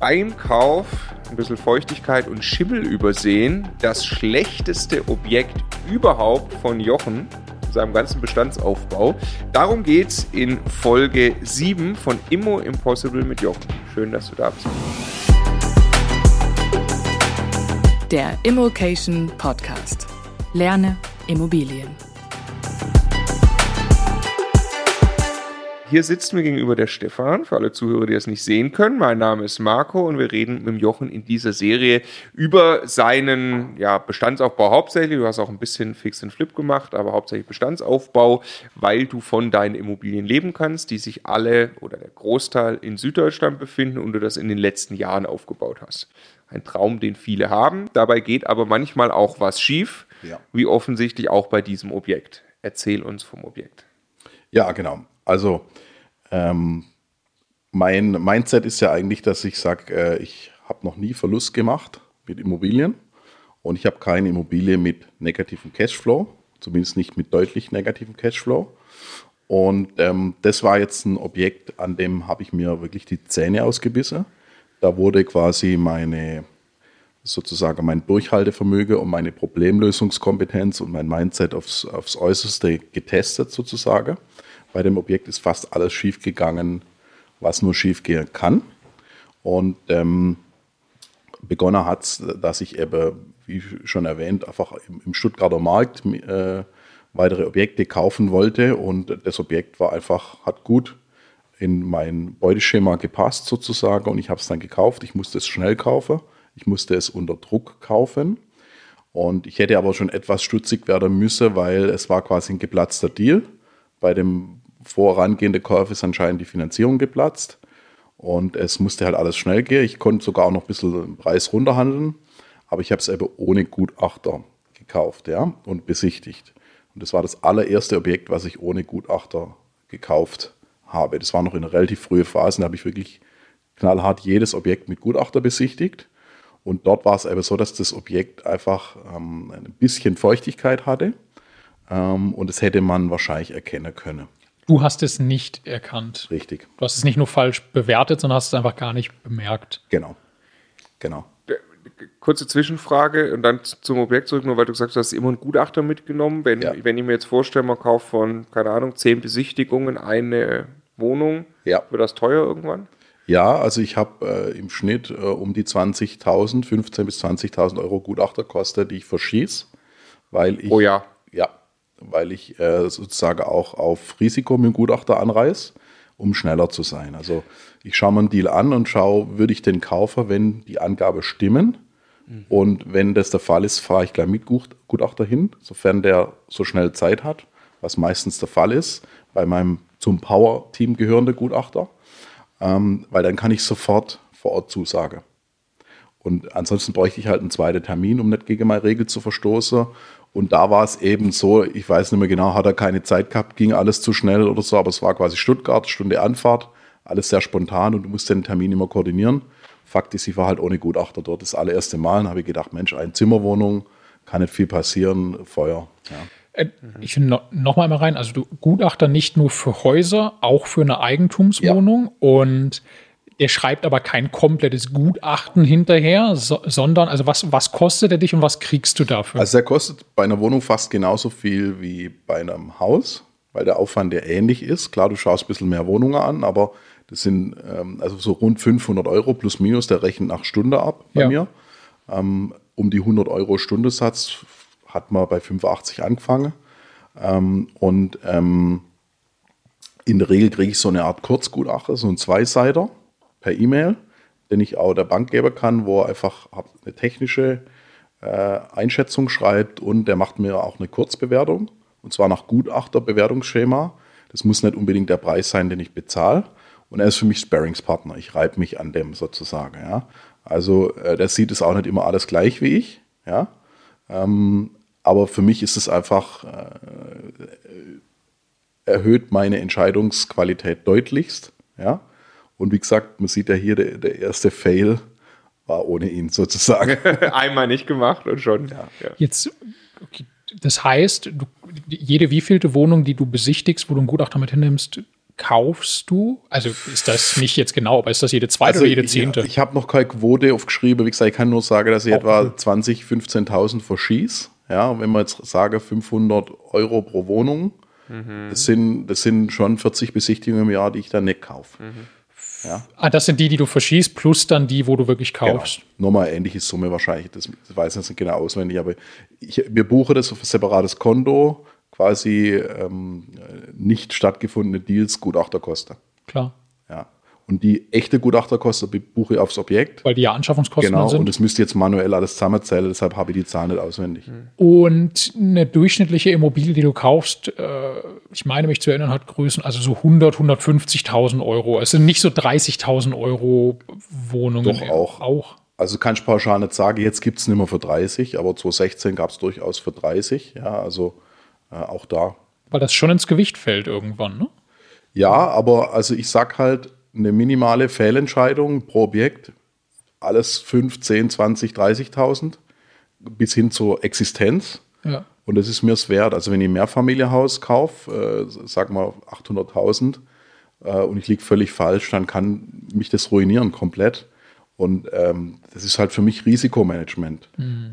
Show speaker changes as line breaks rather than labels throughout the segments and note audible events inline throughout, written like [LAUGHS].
beim Kauf ein bisschen Feuchtigkeit und Schimmel übersehen. Das schlechteste Objekt überhaupt von Jochen, seinem ganzen Bestandsaufbau. Darum geht's in Folge 7 von Immo Impossible mit Jochen. Schön, dass du da bist.
Der Immokation Podcast. Lerne Immobilien.
Hier sitzt mir gegenüber der Stefan, für alle Zuhörer, die das nicht sehen können. Mein Name ist Marco und wir reden mit Jochen in dieser Serie über seinen ja, Bestandsaufbau hauptsächlich. Du hast auch ein bisschen Fix and Flip gemacht, aber hauptsächlich Bestandsaufbau, weil du von deinen Immobilien leben kannst, die sich alle oder der Großteil in Süddeutschland befinden und du das in den letzten Jahren aufgebaut hast. Ein Traum, den viele haben. Dabei geht aber manchmal auch was schief, ja. wie offensichtlich auch bei diesem Objekt. Erzähl uns vom Objekt.
Ja, genau. Also ähm, mein Mindset ist ja eigentlich, dass ich sage, äh, ich habe noch nie Verlust gemacht mit Immobilien und ich habe keine Immobilie mit negativem Cashflow, zumindest nicht mit deutlich negativem Cashflow. Und ähm, das war jetzt ein Objekt, an dem habe ich mir wirklich die Zähne ausgebissen. Da wurde quasi meine sozusagen mein Durchhaltevermögen und meine Problemlösungskompetenz und mein Mindset aufs, aufs Äußerste getestet sozusagen. Bei dem Objekt ist fast alles schiefgegangen, was nur schiefgehen kann. Und ähm, begonnen hat dass ich eben, wie schon erwähnt, einfach im, im Stuttgarter Markt äh, weitere Objekte kaufen wollte. Und das Objekt war einfach, hat gut in mein Beuteschema gepasst sozusagen. Und ich habe es dann gekauft. Ich musste es schnell kaufen. Ich musste es unter Druck kaufen. Und ich hätte aber schon etwas stutzig werden müssen, weil es war quasi ein geplatzter Deal. Bei dem vorangehende Käufe ist anscheinend die Finanzierung geplatzt. Und es musste halt alles schnell gehen. Ich konnte sogar auch noch ein bisschen den Preis runterhandeln. Aber ich habe es eben ohne Gutachter gekauft ja, und besichtigt. Und das war das allererste Objekt, was ich ohne Gutachter gekauft habe. Das war noch in relativ frühen Phase. Da habe ich wirklich knallhart jedes Objekt mit Gutachter besichtigt. Und dort war es eben so, dass das Objekt einfach ähm, ein bisschen Feuchtigkeit hatte. Ähm, und das hätte man wahrscheinlich erkennen können.
Du hast es nicht erkannt.
Richtig.
Du hast es nicht nur falsch bewertet, sondern hast es einfach gar nicht bemerkt.
Genau. Genau.
Kurze Zwischenfrage und dann zum Objekt zurück, nur weil du gesagt hast, du hast immer einen Gutachter mitgenommen. Wenn, ja. wenn ich mir jetzt vorstelle, man kauft von, keine Ahnung, zehn Besichtigungen eine Wohnung, ja. wird das teuer irgendwann?
Ja, also ich habe äh, im Schnitt äh, um die 20.000, 15.000 bis 20.000 Euro Gutachterkosten, die ich verschieße, weil ich.
Oh ja.
Weil ich äh, sozusagen auch auf Risiko mit dem Gutachter anreiße, um schneller zu sein. Also ich schaue mir einen Deal an und schaue, würde ich den kaufen, wenn die Angaben stimmen. Mhm. Und wenn das der Fall ist, fahre ich gleich mit Gutachter hin, sofern der so schnell Zeit hat, was meistens der Fall ist, bei meinem zum Power-Team gehörende Gutachter, ähm, weil dann kann ich sofort vor Ort zusagen. Und ansonsten bräuchte ich halt einen zweiten Termin, um nicht gegen meine Regel zu verstoßen. Und da war es eben so, ich weiß nicht mehr genau, hat er keine Zeit gehabt, ging alles zu schnell oder so, aber es war quasi Stuttgart, Stunde Anfahrt, alles sehr spontan und du musst den Termin immer koordinieren. Fakt ist, ich war halt ohne Gutachter dort das allererste Mal und habe gedacht, Mensch, eine Zimmerwohnung, kann nicht viel passieren, Feuer. Ja.
Äh, ich finde noch, noch mal rein, also du Gutachter nicht nur für Häuser, auch für eine Eigentumswohnung ja. und der schreibt aber kein komplettes Gutachten hinterher, so, sondern, also was, was kostet er dich und was kriegst du dafür?
Also er kostet bei einer Wohnung fast genauso viel wie bei einem Haus, weil der Aufwand ja ähnlich ist. Klar, du schaust ein bisschen mehr Wohnungen an, aber das sind ähm, also so rund 500 Euro plus minus, der rechnet nach Stunde ab bei ja. mir. Ähm, um die 100 Euro Stundesatz hat man bei 85 angefangen. Ähm, und ähm, in der Regel kriege ich so eine Art Kurzgutachter, so ein Zweiseiter per E-Mail, den ich auch der Bank geben kann, wo er einfach eine technische äh, Einschätzung schreibt und der macht mir auch eine Kurzbewertung und zwar nach Gutachterbewertungsschema. Das muss nicht unbedingt der Preis sein, den ich bezahle. Und er ist für mich Sparringspartner. Ich reibe mich an dem sozusagen. Ja. Also äh, der sieht es auch nicht immer alles gleich wie ich. Ja. Ähm, aber für mich ist es einfach, äh, erhöht meine Entscheidungsqualität deutlichst. Ja. Und wie gesagt, man sieht ja hier, der, der erste Fail war ohne ihn sozusagen. [LAUGHS] [LAUGHS]
Einmal nicht gemacht und schon.
Ja. Ja. Jetzt, okay, das heißt, du, jede wievielte Wohnung, die du besichtigst, wo du einen Gutachter mit hinnimmst, kaufst du? Also ist das nicht jetzt genau, aber ist das jede zweite
Also
oder jede
ich,
zehnte?
ich habe noch keine Quote aufgeschrieben. Wie gesagt, ich kann nur sagen, dass ich
Oh,
etwa
cool.
20, 15.000 verschieße. Ja, wenn man jetzt sage 500 Euro pro Wohnung, das, sind, das sind schon 40 Besichtigungen im Jahr, die ich dann nicht kaufe. Ja,
ah, das sind die, die du verschießt, plus dann die, wo du wirklich
genau.
kaufst.
Nochmal ähnliche Summe wahrscheinlich. Das, das weiß ich nicht genau auswendig, aber ich, wir buchen das auf ein separates Konto, quasi ähm, nicht stattgefundene Deals, Gutachterkosten.
Klar.
Und die echte Gutachterkosten buche ich aufs Objekt.
Weil die ja Anschaffungskosten
Genau,
dann
und
sind.
das müsste jetzt manuell alles zusammenzählen, deshalb habe ich die Zahl nicht auswendig.
Und eine durchschnittliche Immobilie, die du kaufst, äh, ich meine mich zu erinnern, hat Größen, also so 100, 150.000 Euro. Es sind nicht so 30.000 Euro Wohnungen.
Doch auch.
Auch.
Also kann ich pauschal nicht sagen, jetzt gibt es nicht mehr für 30, aber 2016 gab es durchaus für 30. Ja, also äh, auch da.
Weil das schon ins Gewicht fällt irgendwann, ne?
Ja, aber also ich sag halt, eine minimale Fehlentscheidung pro Objekt, alles 5, 10, 20, 30.000 bis hin zur Existenz.
Ja.
Und das ist mir es wert. Also wenn ich ein Mehrfamilienhaus kaufe, äh, sag mal 800.000 äh, und ich liege völlig falsch, dann kann mich das ruinieren komplett. Und ähm, das ist halt für mich Risikomanagement.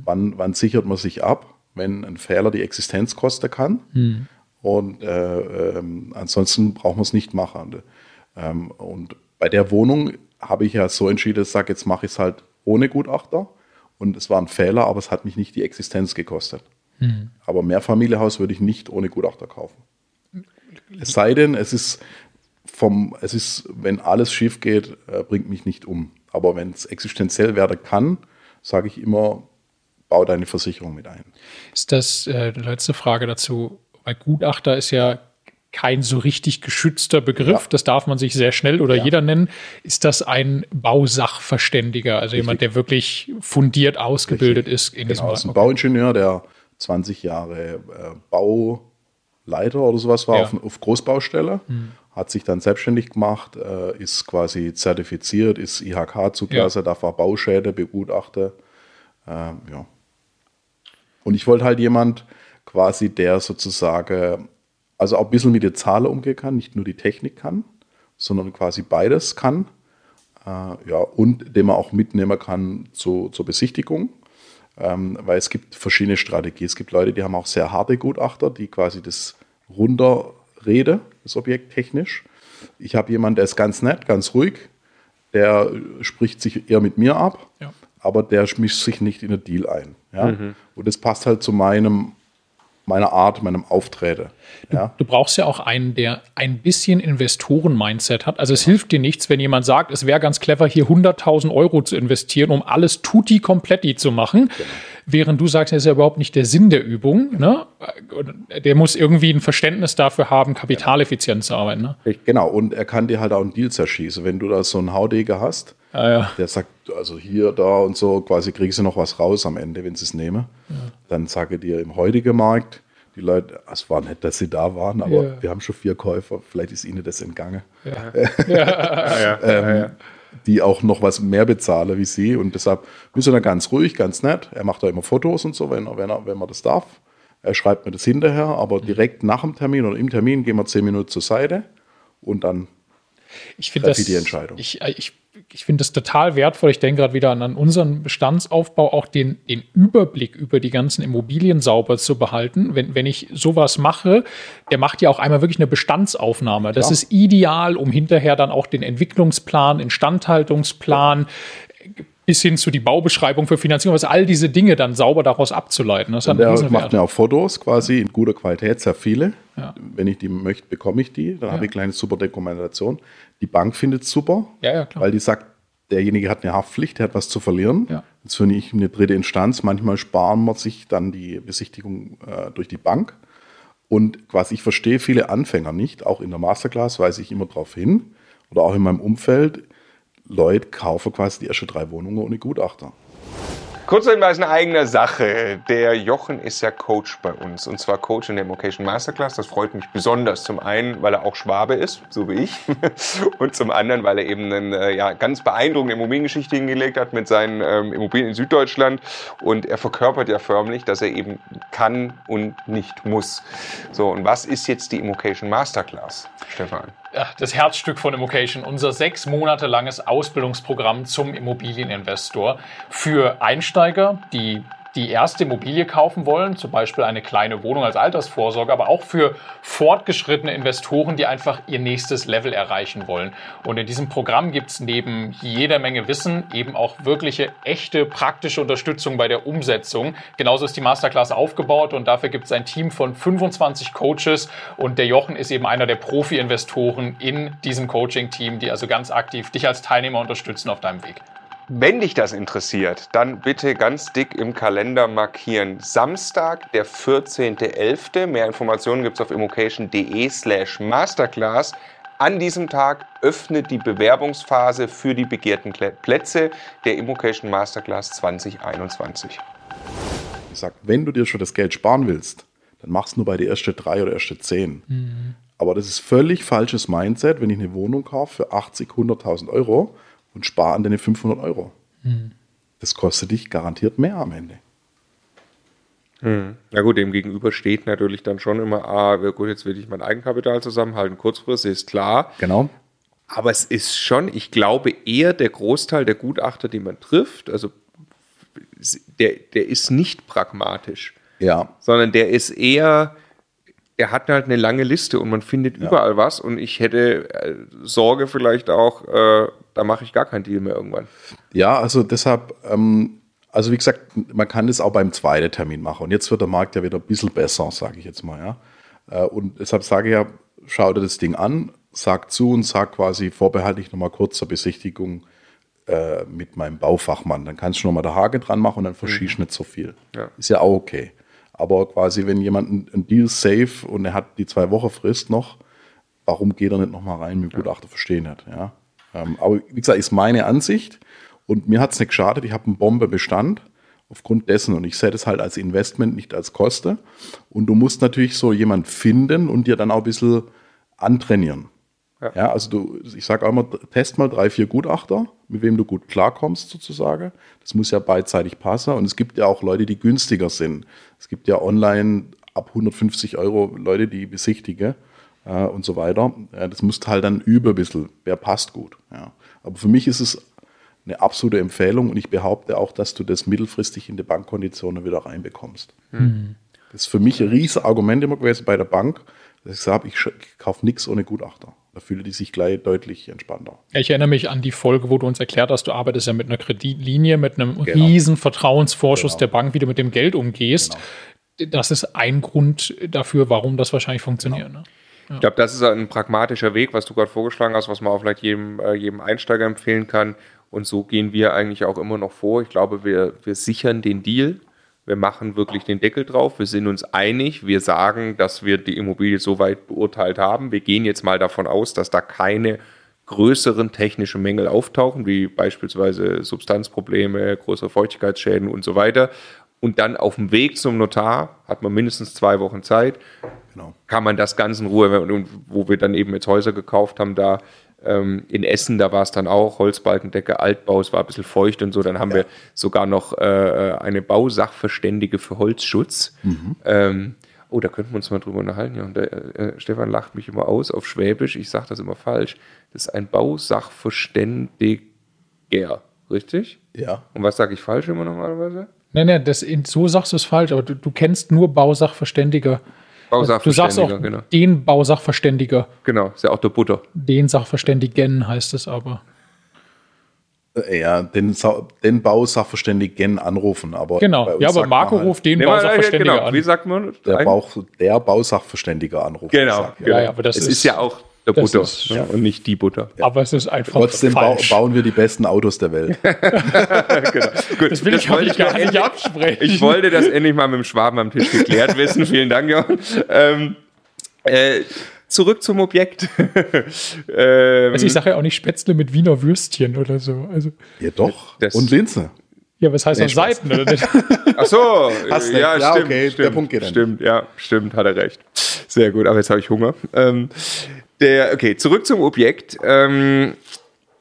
Wann, wann sichert man sich ab, wenn ein Fehler die Existenz kosten kann? Und äh, ähm, ansonsten braucht man es nicht machen. Und, ähm, und bei der Wohnung habe ich ja so entschieden, ich sage, jetzt mache ich es halt ohne Gutachter. Und es war ein Fehler, aber es hat mich nicht die Existenz gekostet. Aber Mehrfamilienhaus würde ich nicht ohne Gutachter kaufen. Es sei denn, es ist vom, es ist, wenn alles schief geht, äh, bringt mich nicht um. Aber wenn es existenziell werden kann, sage ich immer, bau deine Versicherung mit ein.
Ist das äh, die letzte Frage dazu? Weil Gutachter ist ja kein so richtig geschützter Begriff.
Ja.
Das darf man sich sehr schnell oder
Ja.
jeder nennen. Ist das ein Bausachverständiger, also jemand, der wirklich fundiert ausgebildet ist in
Genau, das ist
diesem
ein Bauingenieur, der 20 Jahre äh, Bauleiter oder sowas war
Ja.
auf, auf Großbaustelle, hat sich dann selbstständig gemacht, äh, ist quasi zertifiziert, ist IHK-Zuglasse, darf auch Bauschäden begutachten. Ähm, ja. Und ich wollte halt jemand quasi, der sozusagen, also auch ein bisschen mit den Zahlen umgehen kann, nicht nur die Technik kann, sondern quasi beides kann. Äh, ja, und den man auch mitnehmen kann zu, zur Besichtigung. Ähm, weil es gibt verschiedene Strategien. Es gibt Leute, die haben auch sehr harte Gutachter, die quasi das runterreden, das Objekt technisch. Ich habe jemanden, der ist ganz nett, ganz ruhig, der spricht sich eher mit mir ab,
Ja.
aber der mischt sich nicht in den Deal ein. Ja? Und das passt halt zu meinem, meiner Art, meinem Auftreten. Ja?
Du brauchst ja auch einen, der ein bisschen Investoren-Mindset hat. Also es hilft dir nichts, wenn jemand sagt, es wäre ganz clever, hier 100.000 Euro zu investieren, um alles tutti kompletti zu machen. Während du sagst, das ist ja überhaupt nicht der Sinn der Übung. Ne? Der muss irgendwie ein Verständnis dafür haben, kapitaleffizient zu arbeiten. Ne?
Genau, und er kann dir halt auch einen Deal zerschießen. Wenn du da so einen Haudegen hast,
Ja, ja.
der sagt, also hier, da und so, quasi kriegst du noch was raus am Ende, wenn sie es nehmen. Dann sage dir im heutigen Markt, die Leute, es war nett, dass sie da waren, aber
Ja.
wir haben schon vier Käufer, vielleicht ist ihnen das entgangen,
Ja, [LAUGHS] ja, [LAUGHS] ja.
die auch noch was mehr bezahlen wie sie. Und deshalb er dann ganz ruhig, ganz nett. Er macht da immer Fotos und so, wenn er, wenn er, wenn man das darf. Er schreibt mir das hinterher, aber direkt nach dem Termin oder im Termin gehen wir zehn Minuten zur Seite und dann
Ich finde das,
die Entscheidung.
Ich, äh, ich, ich finde das total wertvoll. Ich denke gerade wieder an, an unseren Bestandsaufbau, auch den, den Überblick über die ganzen Immobilien sauber zu behalten. Wenn, wenn ich sowas mache, der macht ja auch einmal wirklich eine Bestandsaufnahme. Das
Ja.
ist ideal, um hinterher dann auch den Entwicklungsplan, Instandhaltungsplan bis hin zu die Baubeschreibung für Finanzierung, was all diese Dinge dann sauber daraus abzuleiten. Das
Und
Riesenwert.
macht mir auch Fotos quasi in guter Qualität, sehr viele.
Ja.
Wenn ich die möchte, bekomme ich die. Dann habe ich eine kleine super Dokumentation. Die Bank findet es super,
Ja, ja,
weil die sagt, derjenige hat eine Haftpflicht, der hat was zu verlieren.
Ja.
Jetzt finde ich eine dritte Instanz. Manchmal sparen wir sich dann die Besichtigung äh, durch die Bank. Und quasi, ich verstehe viele Anfänger nicht, auch in der Masterclass weise ich immer darauf hin oder auch in meinem Umfeld, Leute kaufen quasi die ersten drei Wohnungen ohne Gutachter.
Kurzer Hinweis in eigener Sache. Der Jochen ist ja Coach bei uns und zwar Coach in der Vocation Masterclass. Das freut mich besonders. Zum einen, weil er auch Schwabe ist, so wie ich, [LAUGHS] und zum anderen, weil er eben eine ja, ganz beeindruckende Immobiliengeschichte hingelegt hat mit seinen ähm, Immobilien in Süddeutschland und er verkörpert ja förmlich, dass er eben kann und nicht muss. So, und was ist jetzt die Immocation Masterclass, Stefan?
Das Herzstück von Immocation, unser sechs Monate langes Ausbildungsprogramm zum Immobilieninvestor für Einsteiger, die die erste Immobilie kaufen wollen, zum Beispiel eine kleine Wohnung als Altersvorsorge, aber auch für fortgeschrittene Investoren, die einfach ihr nächstes Level erreichen wollen. Und in diesem Programm gibt es neben jeder Menge Wissen eben auch wirkliche, echte, praktische Unterstützung bei der Umsetzung. Genauso ist die Masterclass aufgebaut und dafür gibt es ein Team von 25 Coaches und der Jochen ist eben einer der Profi-Investoren in diesem Coaching-Team, die also ganz aktiv dich als Teilnehmer unterstützen auf deinem Weg.
Wenn dich das interessiert, dann bitte ganz dick im Kalender markieren. Samstag, der 14.11. Mehr Informationen gibt es auf immocation.de slash masterclass. An diesem Tag öffnet die Bewerbungsphase für die begehrten Plätze der Immocation Masterclass 2021.
Ich sag, wenn du dir schon das Geld sparen willst, dann mach's nur bei der ersten drei oder erste zehn. Mhm. Aber das ist völlig falsches Mindset, wenn ich eine Wohnung kaufe für 80, 100.000 Euro und spare an deine 500 Euro. Hm. Das kostet dich garantiert mehr am Ende.
Hm. Ja gut, dem gegenüber steht natürlich dann schon immer, ah, gut, jetzt will ich mein Eigenkapital zusammenhalten, kurzfristig ist klar.
Genau.
Aber es ist schon, ich glaube, eher der Großteil der Gutachter, die man trifft, also der, der ist nicht pragmatisch.
Ja.
Sondern der ist eher, er hat halt eine lange Liste und man findet ja. überall was und ich hätte äh, Sorge vielleicht auch, äh, da mache ich gar keinen Deal mehr irgendwann.
Ja, also deshalb, ähm, also wie gesagt, man kann das auch beim zweiten Termin machen und jetzt wird der Markt ja wieder ein bisschen besser, sage ich jetzt mal, ja. Äh, und deshalb sage ich ja, schau dir das Ding an, sag zu und sag quasi vorbehaltlich nochmal kurz zur Besichtigung äh, mit meinem Baufachmann. Dann kannst du nochmal der Hake dran machen und dann verschießt mhm. nicht so viel. Ja. Ist ja auch okay. Aber quasi, wenn jemand ein, Deal safe und er hat die zwei Wochen Frist noch, warum geht er nicht nochmal rein mit Gutachter verstehen nicht, ja. Ähm, aber wie gesagt, ist meine Ansicht und mir hat es nicht geschadet, ich habe einen Bombebestand aufgrund dessen und ich sehe das halt als Investment, nicht als Koste. Und du musst natürlich so jemand finden und dir dann auch ein bisschen antrainieren. Ja. ja, also du, ich sage auch immer, test mal drei, vier Gutachter, mit wem du gut klarkommst sozusagen. Das muss ja beidseitig passen. Und es gibt ja auch Leute, die günstiger sind. Es gibt ja online ab 150 Euro Leute, die besichtigen äh, und so weiter. Ja, das musst halt dann über ein bisschen, wer passt gut. Ja. Aber für mich ist es eine absolute Empfehlung und ich behaupte auch, dass du das mittelfristig in die Bankkonditionen wieder reinbekommst. Mhm. Das ist für mich ein riesiges Argument immer gewesen bei der Bank, dass ich sage, ich kaufe nichts ohne Gutachter. Da fühlen die sich gleich deutlich entspannter.
Ich erinnere mich an die Folge, wo du uns erklärt hast, du arbeitest ja mit einer Kreditlinie, mit einem genau. riesen Vertrauensvorschuss genau. der Bank, wie du mit dem Geld umgehst. Genau. Das ist ein Grund dafür, warum das wahrscheinlich funktioniert. Genau. Ne?
Ja. Ich glaube, das ist ein pragmatischer Weg, was du gerade vorgeschlagen hast, was man auch vielleicht jedem, äh, jedem Einsteiger empfehlen kann. Und so gehen wir eigentlich auch immer noch vor. Ich glaube, wir, wir sichern den Deal wir machen wirklich den Deckel drauf, wir sind uns einig, wir sagen, dass wir die Immobilie so weit beurteilt haben. Wir gehen jetzt mal davon aus, dass da keine größeren technischen Mängel auftauchen, wie beispielsweise Substanzprobleme, größere Feuchtigkeitsschäden und so weiter. Und dann auf dem Weg zum Notar hat man mindestens zwei Wochen Zeit. Genau. Kann man das ganz in Ruhe, wo wir dann eben jetzt Häuser gekauft haben, da ähm, in Essen, da war es dann auch Holzbalkendecke, Altbau, es war ein bisschen feucht und so. Dann haben ja. wir sogar noch äh, eine Bausachverständige für Holzschutz. Mhm. Ähm, oh, da könnten wir uns mal drüber unterhalten. Ja, und der, äh, Stefan lacht mich immer aus auf Schwäbisch. Ich sage das immer falsch. Das ist ein Bausachverständiger, richtig?
Ja.
Und was sage ich falsch immer normalerweise?
Nein, nein, das, so sagst du es falsch, aber du, du kennst nur Bausachverständiger. Du sagst auch genau. den Bausachverständiger.
Genau, ist ja auch der Butter.
Den Sachverständigen heißt es aber.
Äh, ja, den, den Bausachverständigen anrufen, aber.
Genau, ja, aber Marco halt ruft den nee, Bausachverständiger genau. an.
Wie sagt man?
Der, Bauch, der Bausachverständiger anrufen.
Genau, genau. Ja, ja, aber das es ist, ist ja auch der Butter ist, ne? und nicht die Butter.
Aber es ist einfach
Trotzdem falsch. bauen wir die besten Autos der Welt. [LAUGHS]
genau. Gut, das will das ich heute gar nicht endlich, absprechen. Ich wollte das endlich mal mit dem Schwaben am Tisch geklärt [LAUGHS] wissen. Vielen Dank, Jochen. Ähm, äh, zurück zum Objekt. [LAUGHS]
ähm, also ich sage ja auch nicht Spätzle mit Wiener Würstchen oder so. Also,
ja doch. Das, und Linse.
Ja, was heißt
Nee.
Seiten? Oder nicht?
Ach so,
Hast
ja.
Ja,
stimmt,
okay, der
stimmt,
Punkt geht dann
Stimmt, ja, stimmt, hat er recht. Sehr gut, aber jetzt habe ich Hunger. Ähm, der, okay, zurück zum Objekt. Ähm,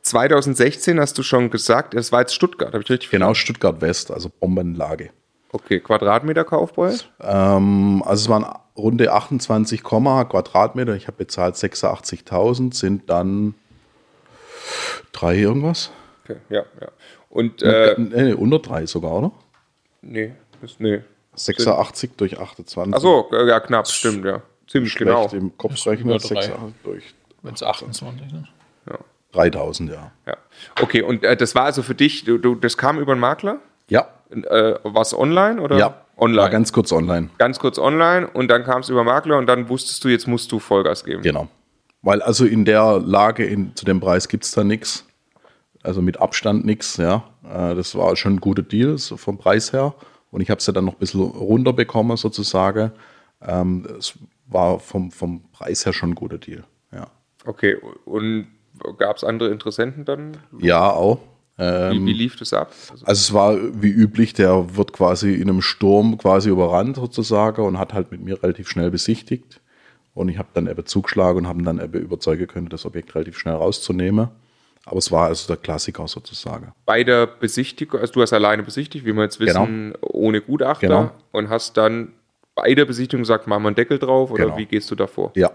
2016 hast du schon gesagt, es war jetzt Stuttgart, habe ich richtig
Genau, Stuttgart West, also Bombenlage.
Okay, Quadratmeter Kaufpreis?
Ähm, also es waren runde 28, Quadratmeter. Ich habe bezahlt 86.000, sind dann drei irgendwas.
Okay, ja, ja. Und, äh,
Äh, nee, unter drei sogar, oder?
nee, das, nee.
86 durch 28.
Ach so, äh, ja, knapp, stimmt, ja. Ziemlich
Schlecht
genau.
im Kopf
Das
rechnen.
über drei.
86 durch
Wenn es 28 sind.
3000, ja.
Ja. Okay, und äh, das war also für dich, du, du, das kam über einen Makler?
Ja,
Äh, war es online oder?
ja.
Online.
War ganz kurz online.
ganz kurz online und dann kam es über Makler und dann wusstest du, jetzt musst du Vollgas geben.
Genau. Weil also in der Lage, in, zu dem Preis gibt es da nichts. Also mit Abstand nichts, ja. Äh, Das war schon ein guter Deal so vom Preis her. Und ich habe es ja dann noch ein bisschen runterbekommen sozusagen. Ähm, Es war vom, vom Preis her schon ein guter Deal. Ja,
Okay, und gab es andere Interessenten dann?
ja auch.
Wie,
Ähm.
wie lief das ab? Also,
Also es war wie üblich, der wird quasi in einem Sturm quasi überrannt sozusagen und hat halt mit mir relativ schnell besichtigt. Und ich habe dann eben zugeschlagen und haben dann eben überzeugen können, das Objekt relativ schnell rauszunehmen. Aber es war also der Klassiker sozusagen.
bei der Besichtigung, also du hast alleine besichtigt, wie wir jetzt wissen, ohne Gutachter
Genau.
und hast dann bei der Besichtigung gesagt, machen wir einen Deckel drauf oder
Genau.
wie gehst du davor?
Ja.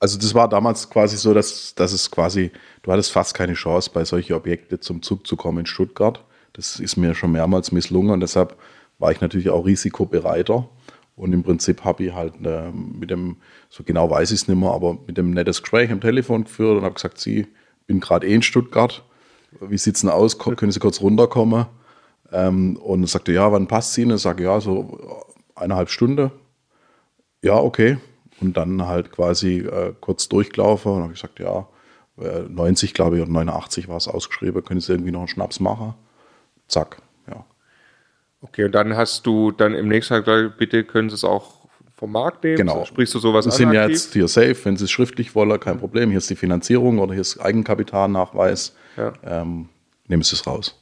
Also das war damals quasi so, dass, dass es quasi, du hattest fast keine Chance, bei solchen Objekten zum Zug zu kommen in Stuttgart. Das ist mir schon mehrmals misslungen und deshalb war ich natürlich auch risikobereiter. Und im Prinzip habe ich halt äh, mit dem, so genau weiß ich es nicht mehr, aber mit dem nettes Gespräch am Telefon geführt und habe gesagt, Sie, bin gerade eh in Stuttgart. Wie sieht's denn aus? Können Sie kurz runterkommen? Ähm, und er sagte, ja, wann passt Ihnen? Ich sage, ja, so eineinhalb Stunden ja, okay. Und dann halt quasi äh, kurz durchgelaufen und habe gesagt, ja, äh, 90, glaube ich, oder 89 war es ausgeschrieben, können Sie irgendwie noch einen Schnaps machen? Zack, ja.
Okay, und dann hast du dann im nächsten Tag gesagt, bitte können Sie es auch vom Markt nehmen?
Genau.
Sprichst du sowas
Wir
an?
sind ja jetzt hier safe, wenn Sie es schriftlich wollen, kein Problem. Hier ist die Finanzierung oder hier ist Eigenkapitalnachweis.
Ja.
Ähm, nehmen Sie es raus.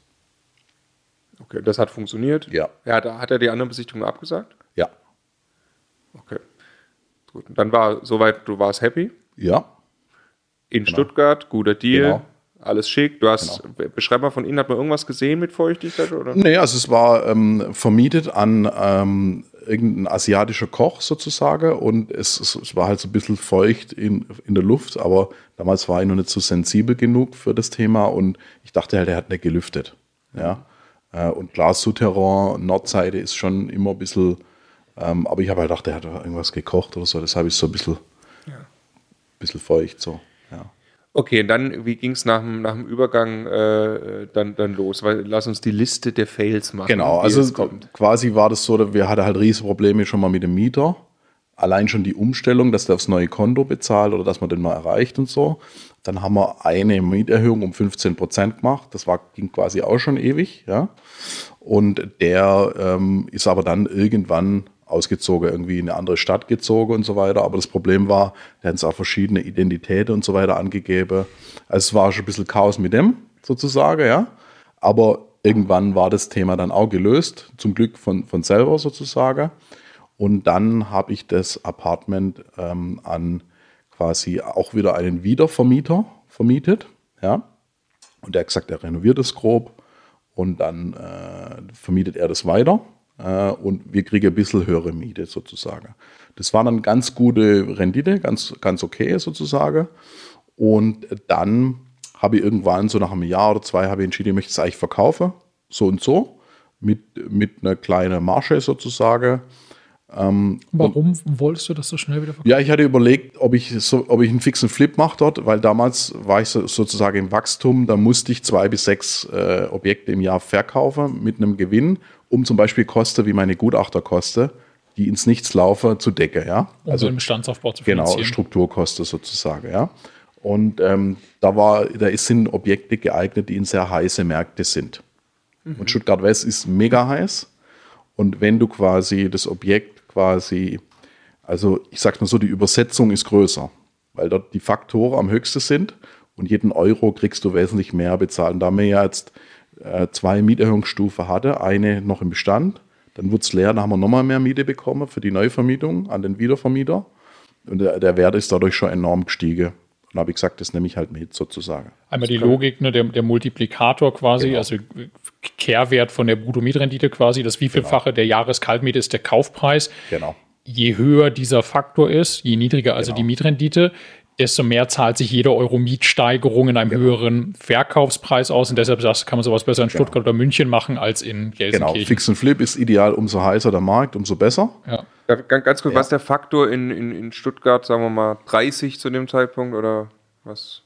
Okay, das hat funktioniert.
Ja.
ja hat, hat er die anderen Besichtigungen abgesagt? Okay. Gut. Und dann war soweit, du warst happy.
Ja.
In Stuttgart, guter Deal,
Genau.
alles schick. Du hast, beschreib mal von Ihnen, hat man irgendwas gesehen mit Feuchtigkeit? Oder?
Nee, also es war ähm, vermietet an ähm, irgendein asiatischer Koch sozusagen und es, es, es war halt so ein bisschen feucht in, in der Luft, aber damals war ich noch nicht so sensibel genug für das Thema und ich dachte halt, er hat nicht gelüftet. Ja. Äh, und klar, Souterrain, Nordseite ist schon immer ein bisschen, ähm, aber ich habe halt gedacht, er hat irgendwas gekocht oder so, deshalb ist es so ein bisschen, bisschen feucht so. Ja.
Okay, und dann, wie ging es nach, dem- nach dem Übergang äh, dann, dann los? Weil, lass uns die Liste der Fails machen.
Genau, also
es kommt.
quasi war das so, dass wir hatten halt riesige Probleme schon mal mit dem Mieter. Allein schon die Umstellung, dass der aufs neue Konto bezahlt oder dass man den mal erreicht und so. Dann haben wir eine Mieterhöhung um 15 Prozent gemacht. Das war, ging quasi auch schon ewig, ja. Und der ähm, ist aber dann irgendwann ausgezogen, irgendwie in eine andere Stadt gezogen und so weiter. Aber das Problem war, der hat uns auch verschiedene Identitäten und so weiter angegeben. Also es war schon ein bisschen Chaos mit dem, sozusagen, ja. Aber irgendwann war das Thema dann auch gelöst, zum Glück von, von selber sozusagen. Und dann habe ich das Apartment ähm, an quasi auch wieder einen Wiedervermieter vermietet. Ja. Und der hat gesagt, er renoviert es grob und dann äh, vermietet er das weiter und wir kriegen ein bisschen höhere Miete sozusagen. Das war dann ganz gute Rendite, ganz, ganz okay sozusagen. Und dann habe ich irgendwann so nach einem Jahr oder zwei habe ich entschieden, ich möchte es eigentlich verkaufen, so und so, mit, mit einer kleinen Marge sozusagen.
Warum wolltest du das so schnell wieder verkaufen?
Ja, ich hatte überlegt, ob ich, so, ob ich einen fixen Flip mache dort, weil damals war ich so, sozusagen im Wachstum, da musste ich zwei bis sechs äh, Objekte im Jahr verkaufen mit einem Gewinn, um zum Beispiel Kosten wie meine Gutachterkosten, die ins Nichts laufen, zu decken. Ja?
Um den Bestandsaufbau zu
Genau,
finanzieren.
Strukturkosten sozusagen, ja. Und ähm, da war, da sind Objekte geeignet, die in sehr heiße Märkte sind. Und Stuttgart West ist mega heiß. Und wenn du quasi das Objekt quasi, also ich sag's mal so, die Übersetzung ist größer, weil dort die Faktoren am höchsten sind und jeden Euro kriegst du wesentlich mehr bezahlen. Da wir ja jetzt äh, zwei Mieterhöhungsstufen hatte, eine noch im Bestand. Dann wurde es leer, dann haben wir nochmal mehr Miete bekommen für die Neuvermietung an den Wiedervermieter. Und der, der Wert ist dadurch schon enorm gestiegen. Und habe ich gesagt, das nehme ich halt mit sozusagen.
Einmal die Logik, ne, der, der Multiplikator quasi,
Genau.
also Kehrwert von der Bruttomietrendite quasi, das wievielfache der Jahreskaltmiete ist der Kaufpreis.
Genau.
Je höher dieser Faktor ist, je niedriger also
Genau.
die Mietrendite, desto mehr zahlt sich jeder Euro Mietsteigerung in einem
Genau.
höheren Verkaufspreis aus. Und deshalb kann man sowas besser in Stuttgart oder München machen als in
Genau.
Gelsenkirchen.
Fix und Flip ist ideal, umso heißer der Markt, umso besser.
Ja.
Ja, ganz, ganz kurz,
Ja.
was ist der Faktor in, in, in Stuttgart, sagen wir mal, 30 zu dem Zeitpunkt oder was?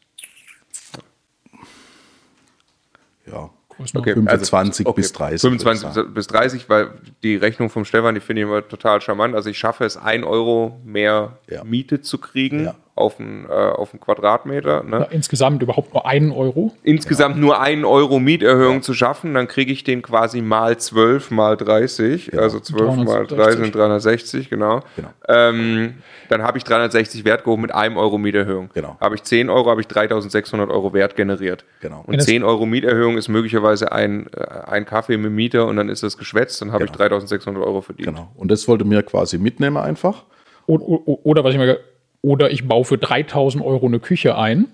Ja.
Größenordnung.
25 bis 30, würde ich
25 bis 30, weil die Rechnung vom Stefan, die finde ich immer total charmant. Also ich schaffe es, 1 Euro mehr
Ja.
Miete zu kriegen
Ja.
Auf einen, äh, auf einen Quadratmeter. Ne?
Ja, insgesamt überhaupt nur einen Euro.
Insgesamt nur 1 Euro Mieterhöhung zu schaffen, dann kriege ich den quasi mal 12 mal 30, also 12 mal 30 sind 360, genau.
Genau.
Ähm, dann habe ich 360 Wert gehoben mit einem Euro Mieterhöhung.
Genau.
Habe ich 10 Euro, habe ich 3600 Euro Wert generiert.
Genau.
Und
Wenn das-
10 Euro Mieterhöhung ist möglicherweise ein, äh, ein Kaffee mit Mieter und dann ist das geschwätzt, dann habe ich
Genau.
3600 Euro verdient.
Genau. Und das wollte mir quasi mitnehmen einfach.
O- o- Oder was ich mir oder ich baue für 3000 Euro eine Küche ein,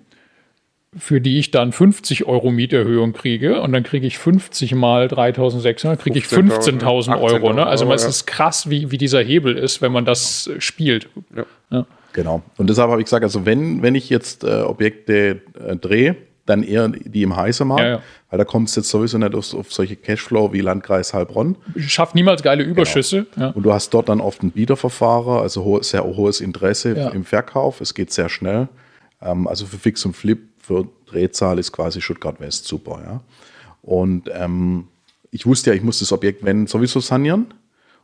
für die ich dann 50 Euro Mieterhöhung kriege und dann kriege ich 50 mal 3600, kriege ich 15.000
15.000
Euro. Ne? Also
Euro,
es
ja.
ist krass, wie, wie dieser Hebel ist, wenn man das spielt.
Genau. Und deshalb habe ich gesagt, also wenn, wenn ich jetzt äh, Objekte äh, drehe, dann eher die im Heißemarkt,
Ja, ja.
Weil da kommt es jetzt sowieso nicht auf, auf solche Cashflow wie Landkreis Heilbronn.
Schafft niemals geile Überschüsse. Ja.
Und du hast dort dann oft ein Bieterverfahrer, also ho sehr hohes Interesse
Ja.
im Verkauf. Es geht sehr schnell. Ähm, also für Fix und Flip, für Drehzahl ist quasi Stuttgart West super. Ja. Und ähm, ich wusste ja, ich muss das Objekt, wenn, sowieso sanieren.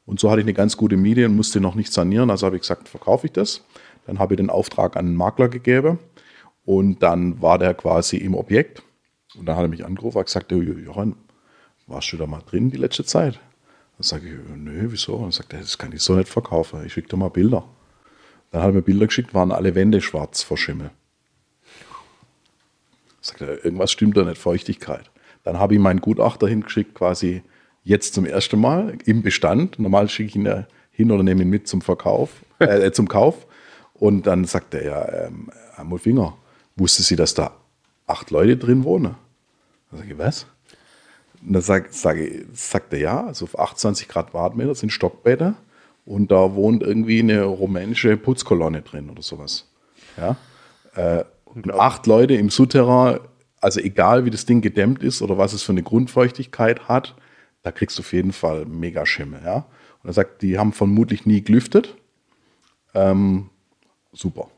Und so hatte ich eine ganz gute Miete und musste noch nicht sanieren. Also habe ich gesagt, verkaufe ich das. Dann habe ich den Auftrag an den Makler gegeben. Und dann war der quasi im Objekt. Und dann hat er mich angerufen und gesagt, "Du, Johann, warst du da mal drin die letzte Zeit? Dann sage ich, nö, wieso? Und dann sagt er, das kann ich so nicht verkaufen. Ich schicke dir mal Bilder. Dann hat er mir Bilder geschickt, waren alle Wände schwarz vor Schimmel. Sagt er, irgendwas stimmt da nicht, Feuchtigkeit. Dann habe ich meinen Gutachter hingeschickt, quasi jetzt zum ersten Mal im Bestand. Normal schicke ich ihn hin oder nehme ihn mit zum Verkauf, [LAUGHS] äh, zum Kauf. Und dann sagt er ja, ähm, Herr Mulfinger, wusste Sie, dass da acht Leute drin wohnen? Dann sage ich, was? Und dann sag, sag, ich- sagt er ja, also auf 28 Grad Quadratmeter sind Stockbäder und da wohnt irgendwie eine rumänische Putzkolonne drin oder sowas. Ja. Äh, und acht Leute im Souterrain, also egal wie das Ding gedämmt ist oder was es für eine Grundfeuchtigkeit hat, da kriegst du auf jeden Fall mega Schimmel. Ja. Und er sagt, die haben vermutlich nie gelüftet. Ähm, super.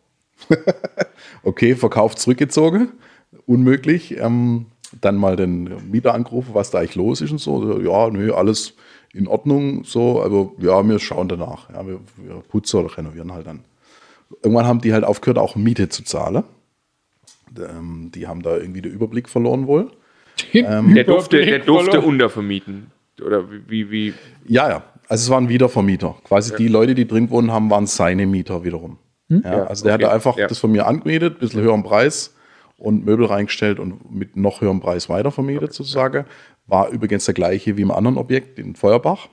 [LAUGHS] okay, Verkauf zurückgezogen. Unmöglich. Ähm, dann mal den Mieter angerufen, was da eigentlich los ist und so. Ja, nö, alles in Ordnung. So, also ja, wir schauen danach. Ja, wir, wir putzen oder renovieren halt dann. Irgendwann haben die halt aufgehört, auch Miete zu zahlen. Ähm, die haben da irgendwie den Überblick verloren wohl.
Ähm,
Der durfte, der durfte untervermieten. Oder wie, wie,
Ja, ja. Also es waren Wiedervermieter. Quasi die Leute, die drin wohnen haben, waren seine Mieter wiederum. Ja, also der
okay.
hat einfach
Ja.
das von mir angemietet, ein bisschen höheren Preis und Möbel reingestellt und mit noch höherem Preis weitervermietet sozusagen. War übrigens der gleiche wie im anderen Objekt in Feuerbach.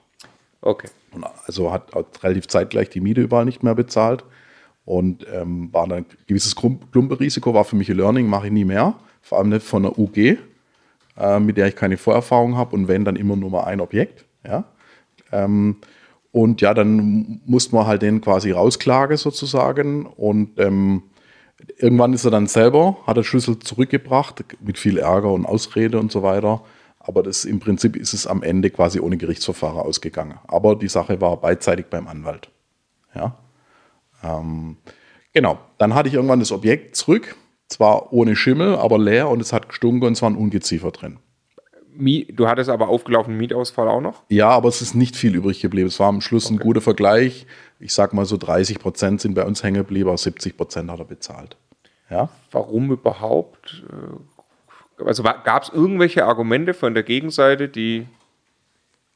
okay.
Und also hat relativ zeitgleich die Miete überall nicht mehr bezahlt. Und ähm, war dann ein gewisses Klump- Klumpenrisiko, war für mich ein Learning, mache ich nie mehr. Vor allem nicht von der UG, äh, mit der ich keine Vorerfahrung habe und wenn, dann immer nur mal ein Objekt. Ja? Ähm, und ja, dann musste man halt den quasi rausklagen sozusagen. Und ähm, irgendwann ist er dann selber, hat er Schlüssel zurückgebracht, mit viel Ärger und Ausrede und so weiter. Aber das im Prinzip ist es am Ende quasi ohne Gerichtsverfahren ausgegangen. Aber die Sache war beidseitig beim Anwalt. Ja. Ähm, genau. Dann hatte ich irgendwann das Objekt zurück. Zwar ohne Schimmel, aber leer und es hat gestunken und es war ein Ungeziefer drin.
Du hattest aber aufgelaufenen Mietausfall auch noch?
Ja, aber es ist nicht viel übrig geblieben. Es war am Schluss ein guter Vergleich. Ich sag mal so 30 Prozent sind bei uns hängen geblieben, aber 70 Prozent hat er bezahlt. Ja.
Warum überhaupt? Äh, Also gab es irgendwelche Argumente von der Gegenseite, die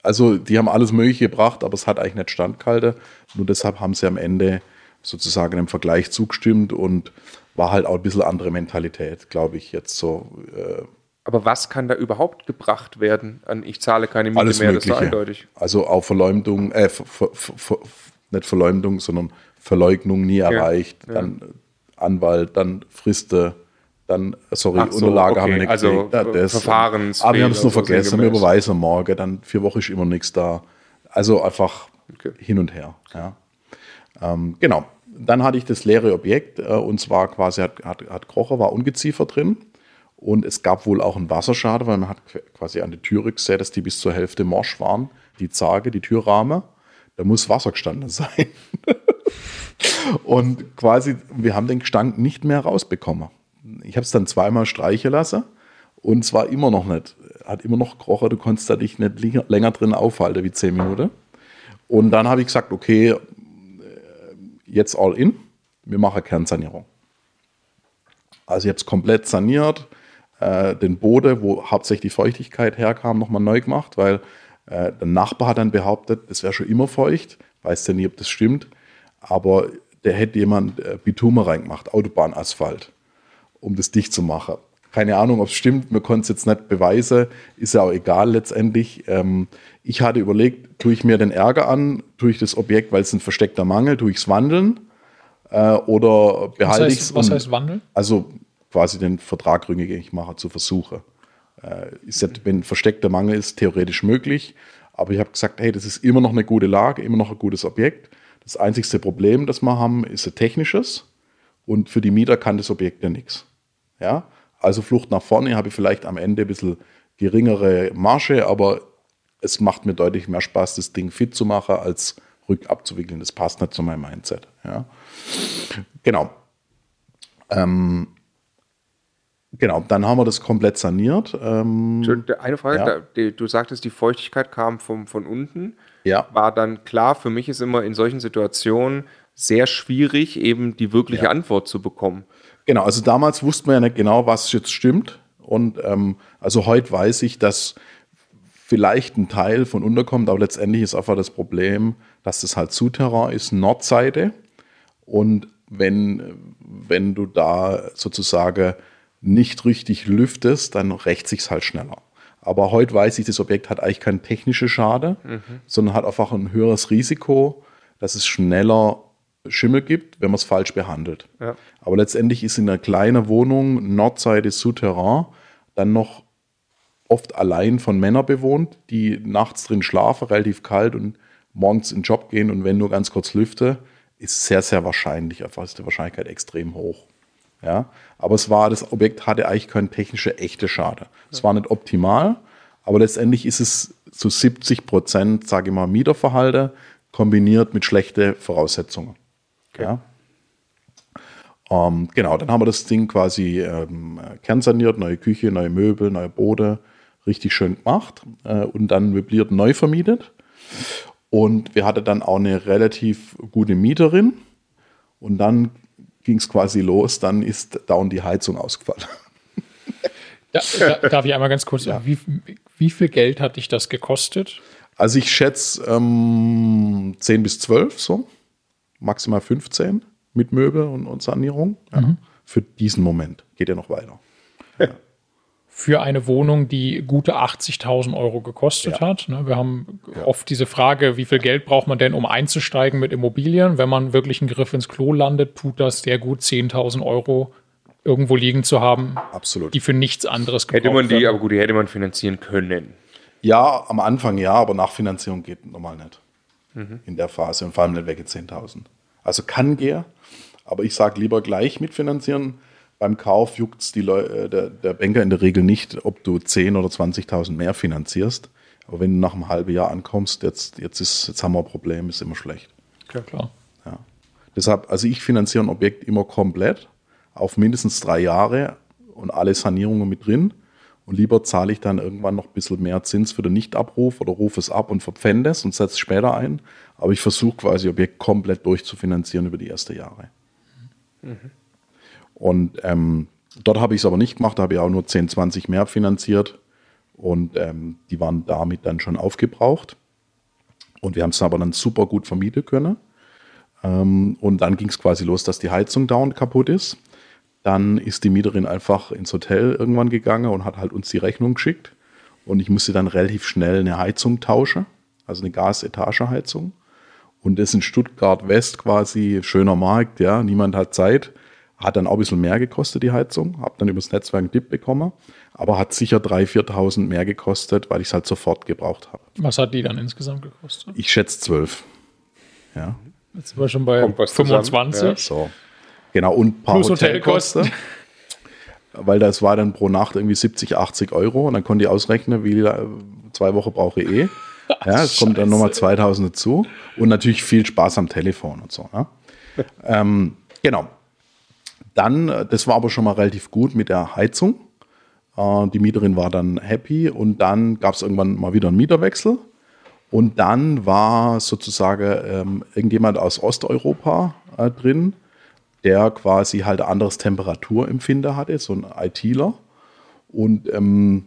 Also die haben alles Mögliche gebracht, aber es hat eigentlich nicht standgehalten. Nur deshalb haben sie am Ende sozusagen im Vergleich zugestimmt und war halt auch ein bisschen andere Mentalität, glaube ich, jetzt so. Äh,
Aber was kann da überhaupt gebracht werden an ich zahle keine Miete
Alles
mehr?
Mögliche.
Das ist eindeutig.
Also auch Verleumdung, äh, ver, ver, ver, nicht Verleumdung, sondern Verleugnung nie erreicht.
ja.
Dann Anwalt, dann Friste, dann, sorry,
so,
Unterlage
okay.
haben wir nicht
Also,
gekriegt. Ja, das-
Verfahrensfehler
Aber wir haben es nur vergessen, wir überweisen morgen, dann vier Wochen ist immer nichts da. Also einfach
Okay.
hin und her. Ja. Ähm, genau. Dann hatte ich das leere Objekt äh, und zwar quasi hat, hat, hat Krocher, war Ungeziefer drin. Und es gab wohl auch einen Wasserschaden, weil man hat qu- quasi an die Türe gesehen, dass die bis zur Hälfte morsch waren. Die Zarge, die Türrahmen. Da muss Wasser gestanden [LAUGHS] sein. und quasi, wir haben den Gestank nicht mehr rausbekommen. Ich habe es dann zweimal streichen lassen und es war immer noch nicht, hat immer noch gerochen, du konntest da dich nicht länger- länger drin aufhalten wie zehn Minuten. Und dann habe ich gesagt, okay, äh, jetzt all in, wir machen Kernsanierung. Also ich habe es komplett saniert, äh, den Boden, wo hauptsächlich die Feuchtigkeit herkam, nochmal neu gemacht, weil äh, der Nachbar hat dann behauptet, es wäre schon immer feucht. Weiß ja nie, ob das stimmt. Aber der hätte jemand äh, Bitumen reingemacht, Autobahnasphalt, um das dicht zu machen. Keine Ahnung, ob es stimmt, wir konnten es jetzt nicht beweisen, ist ja auch egal letztendlich. Ähm, ich hatte überlegt, tue ich mir den Ärger an, tue ich das Objekt, weil es ein versteckter Mangel, tue ich es wandeln äh, oder behalte ich es?
was heißt Wandel?
Also quasi den Vertrag rückgängig machen zu versuchen. Äh, ist wenn versteckter Mangel ist, theoretisch möglich. Aber ich habe gesagt, hey, das ist immer noch eine gute Lage, immer noch ein gutes Objekt. Das einzigste Problem, das wir haben, ist ein technisches. Und für die Mieter kann das Objekt ja nichts. Ja? Also Flucht nach vorne habe ich vielleicht am Ende ein bisschen geringere Marge, aber es macht mir deutlich mehr Spaß, das Ding fit zu machen, als rückabzuwickeln. Das passt nicht zu meinem Mindset. Ja? Genau. Ähm, genau, dann haben wir das komplett saniert. Ähm,
Eine Frage,
Ja.
da, du sagtest, die Feuchtigkeit kam vom, von unten.
ja,
War dann klar, für mich ist immer in solchen Situationen sehr schwierig, eben die wirkliche
Ja.
Antwort zu bekommen.
Genau, also damals wussten wir ja nicht genau, was jetzt stimmt. Und ähm, also heute weiß ich, dass vielleicht ein Teil von unterkommt, aber letztendlich ist einfach das Problem, dass das halt Souterrain ist, Nordseite. Und wenn, wenn du da sozusagen nicht richtig lüftest, dann rächt sich's halt schneller. Aber heute weiß ich, das Objekt hat eigentlich keinen technischen Schade, sondern hat einfach ein höheres Risiko, dass es schneller Schimmel gibt, wenn man es falsch behandelt.
Ja.
Aber letztendlich ist in einer kleinen Wohnung, Nordseite Souterrain, dann noch oft allein von Männern bewohnt, die nachts drin schlafen, relativ kalt und morgens in den Job gehen und wenn nur ganz kurz lüfte, ist sehr, sehr wahrscheinlich, einfach ist die Wahrscheinlichkeit extrem hoch. Ja, aber es war, das Objekt hatte eigentlich keine technische, echte Schade. Es war nicht optimal, aber letztendlich ist es zu 70 Prozent, sage ich mal, Mieterverhalte kombiniert mit schlechten Voraussetzungen. Ja. Ähm, genau, dann haben wir das Ding quasi ähm, kernsaniert, neue Küche, neue Möbel, neue Bode, richtig schön gemacht äh, und dann möbliert neu vermietet. Und wir hatten dann auch eine relativ gute Mieterin und dann ging es quasi los, dann ist dauernd die Heizung ausgefallen. [LAUGHS]
Da, da, darf ich einmal ganz kurz, wie, wie viel Geld hat dich das gekostet?
Also ich schätze ähm, 10 bis 12 so, maximal 15 mit Möbel und, und Sanierung ja, für diesen Moment. Geht ja noch weiter. [LAUGHS]
Für eine Wohnung, die gute 80.000 Euro gekostet
Ja.
hat. Ne, Wir haben oft diese Frage, wie viel Geld braucht man denn, um einzusteigen mit Immobilien? Wenn man wirklich einen Griff ins Klo landet, tut das sehr gut 10.000 Euro irgendwo liegen zu haben,
Absolut.
die für nichts anderes
Hätte man die,
werden.
aber gut, die hätte man finanzieren können.
Ja, am Anfang ja, aber Nachfinanzierung geht normal nicht. In der Phase und vor allem nicht wegen 10.000. Also kann gehen, aber ich sage lieber gleich mitfinanzieren. Beim Kauf juckt es äh, der, der Banker in der Regel nicht, ob du 10.000 oder 20.000 mehr finanzierst. Aber wenn du nach einem halben Jahr ankommst, jetzt, jetzt, ist, jetzt haben wir ein Problem, ist immer schlecht.
Ja, klar.
Ja. Deshalb, also ich finanziere ein Objekt immer komplett auf mindestens drei Jahre und alle Sanierungen mit drin. Und lieber zahle ich dann irgendwann noch ein bisschen mehr Zins für den Nichtabruf oder rufe es ab und verpfände es und setze es später ein. Aber ich versuche quasi Objekt komplett durchzufinanzieren über die ersten Jahre. Und ähm, dort habe ich es aber nicht gemacht, da habe ich auch nur 10, 20 mehr finanziert. Und ähm, die waren damit dann schon aufgebraucht. Und wir haben es aber dann super gut vermieten können. Ähm, und dann ging es quasi los, dass die Heizung dauernd kaputt ist. dann ist die Mieterin einfach ins Hotel irgendwann gegangen und hat halt uns die Rechnung geschickt. Und ich musste dann relativ schnell eine Heizung tauschen, also eine Gasetageheizung. Und das in Stuttgart West quasi, schöner Markt, ja, niemand hat Zeit. Hat dann auch ein bisschen mehr gekostet, die Heizung. Hab dann übers Netzwerk einen Tipp bekommen. Aber hat sicher 3.000, 4.000 mehr gekostet, weil ich es halt sofort gebraucht habe.
Was hat die dann insgesamt gekostet?
Ich schätze 12. Ja.
Jetzt sind wir schon bei
Kommt was
25.
zusammen,
So. Genau, und ein paar
Plus Hotelkosten.
Weil das war dann pro Nacht irgendwie 70, 80 Euro. Und dann konnte ich ausrechnen, wie zwei Wochen brauche ich eh. [LAUGHS] Ja, es kommt dann nochmal 2000 dazu. Und natürlich viel Spaß am Telefon und so. Ja. ähm, genau. Dann, äh, das war aber schon mal relativ gut mit der Heizung. Äh, die Mieterin war dann happy und dann gab es irgendwann mal wieder einen Mieterwechsel. Und dann war sozusagen ähm, irgendjemand aus Osteuropa äh, drin, der quasi halt ein anderes Temperaturempfinder hatte, so ein ITler. Und ähm,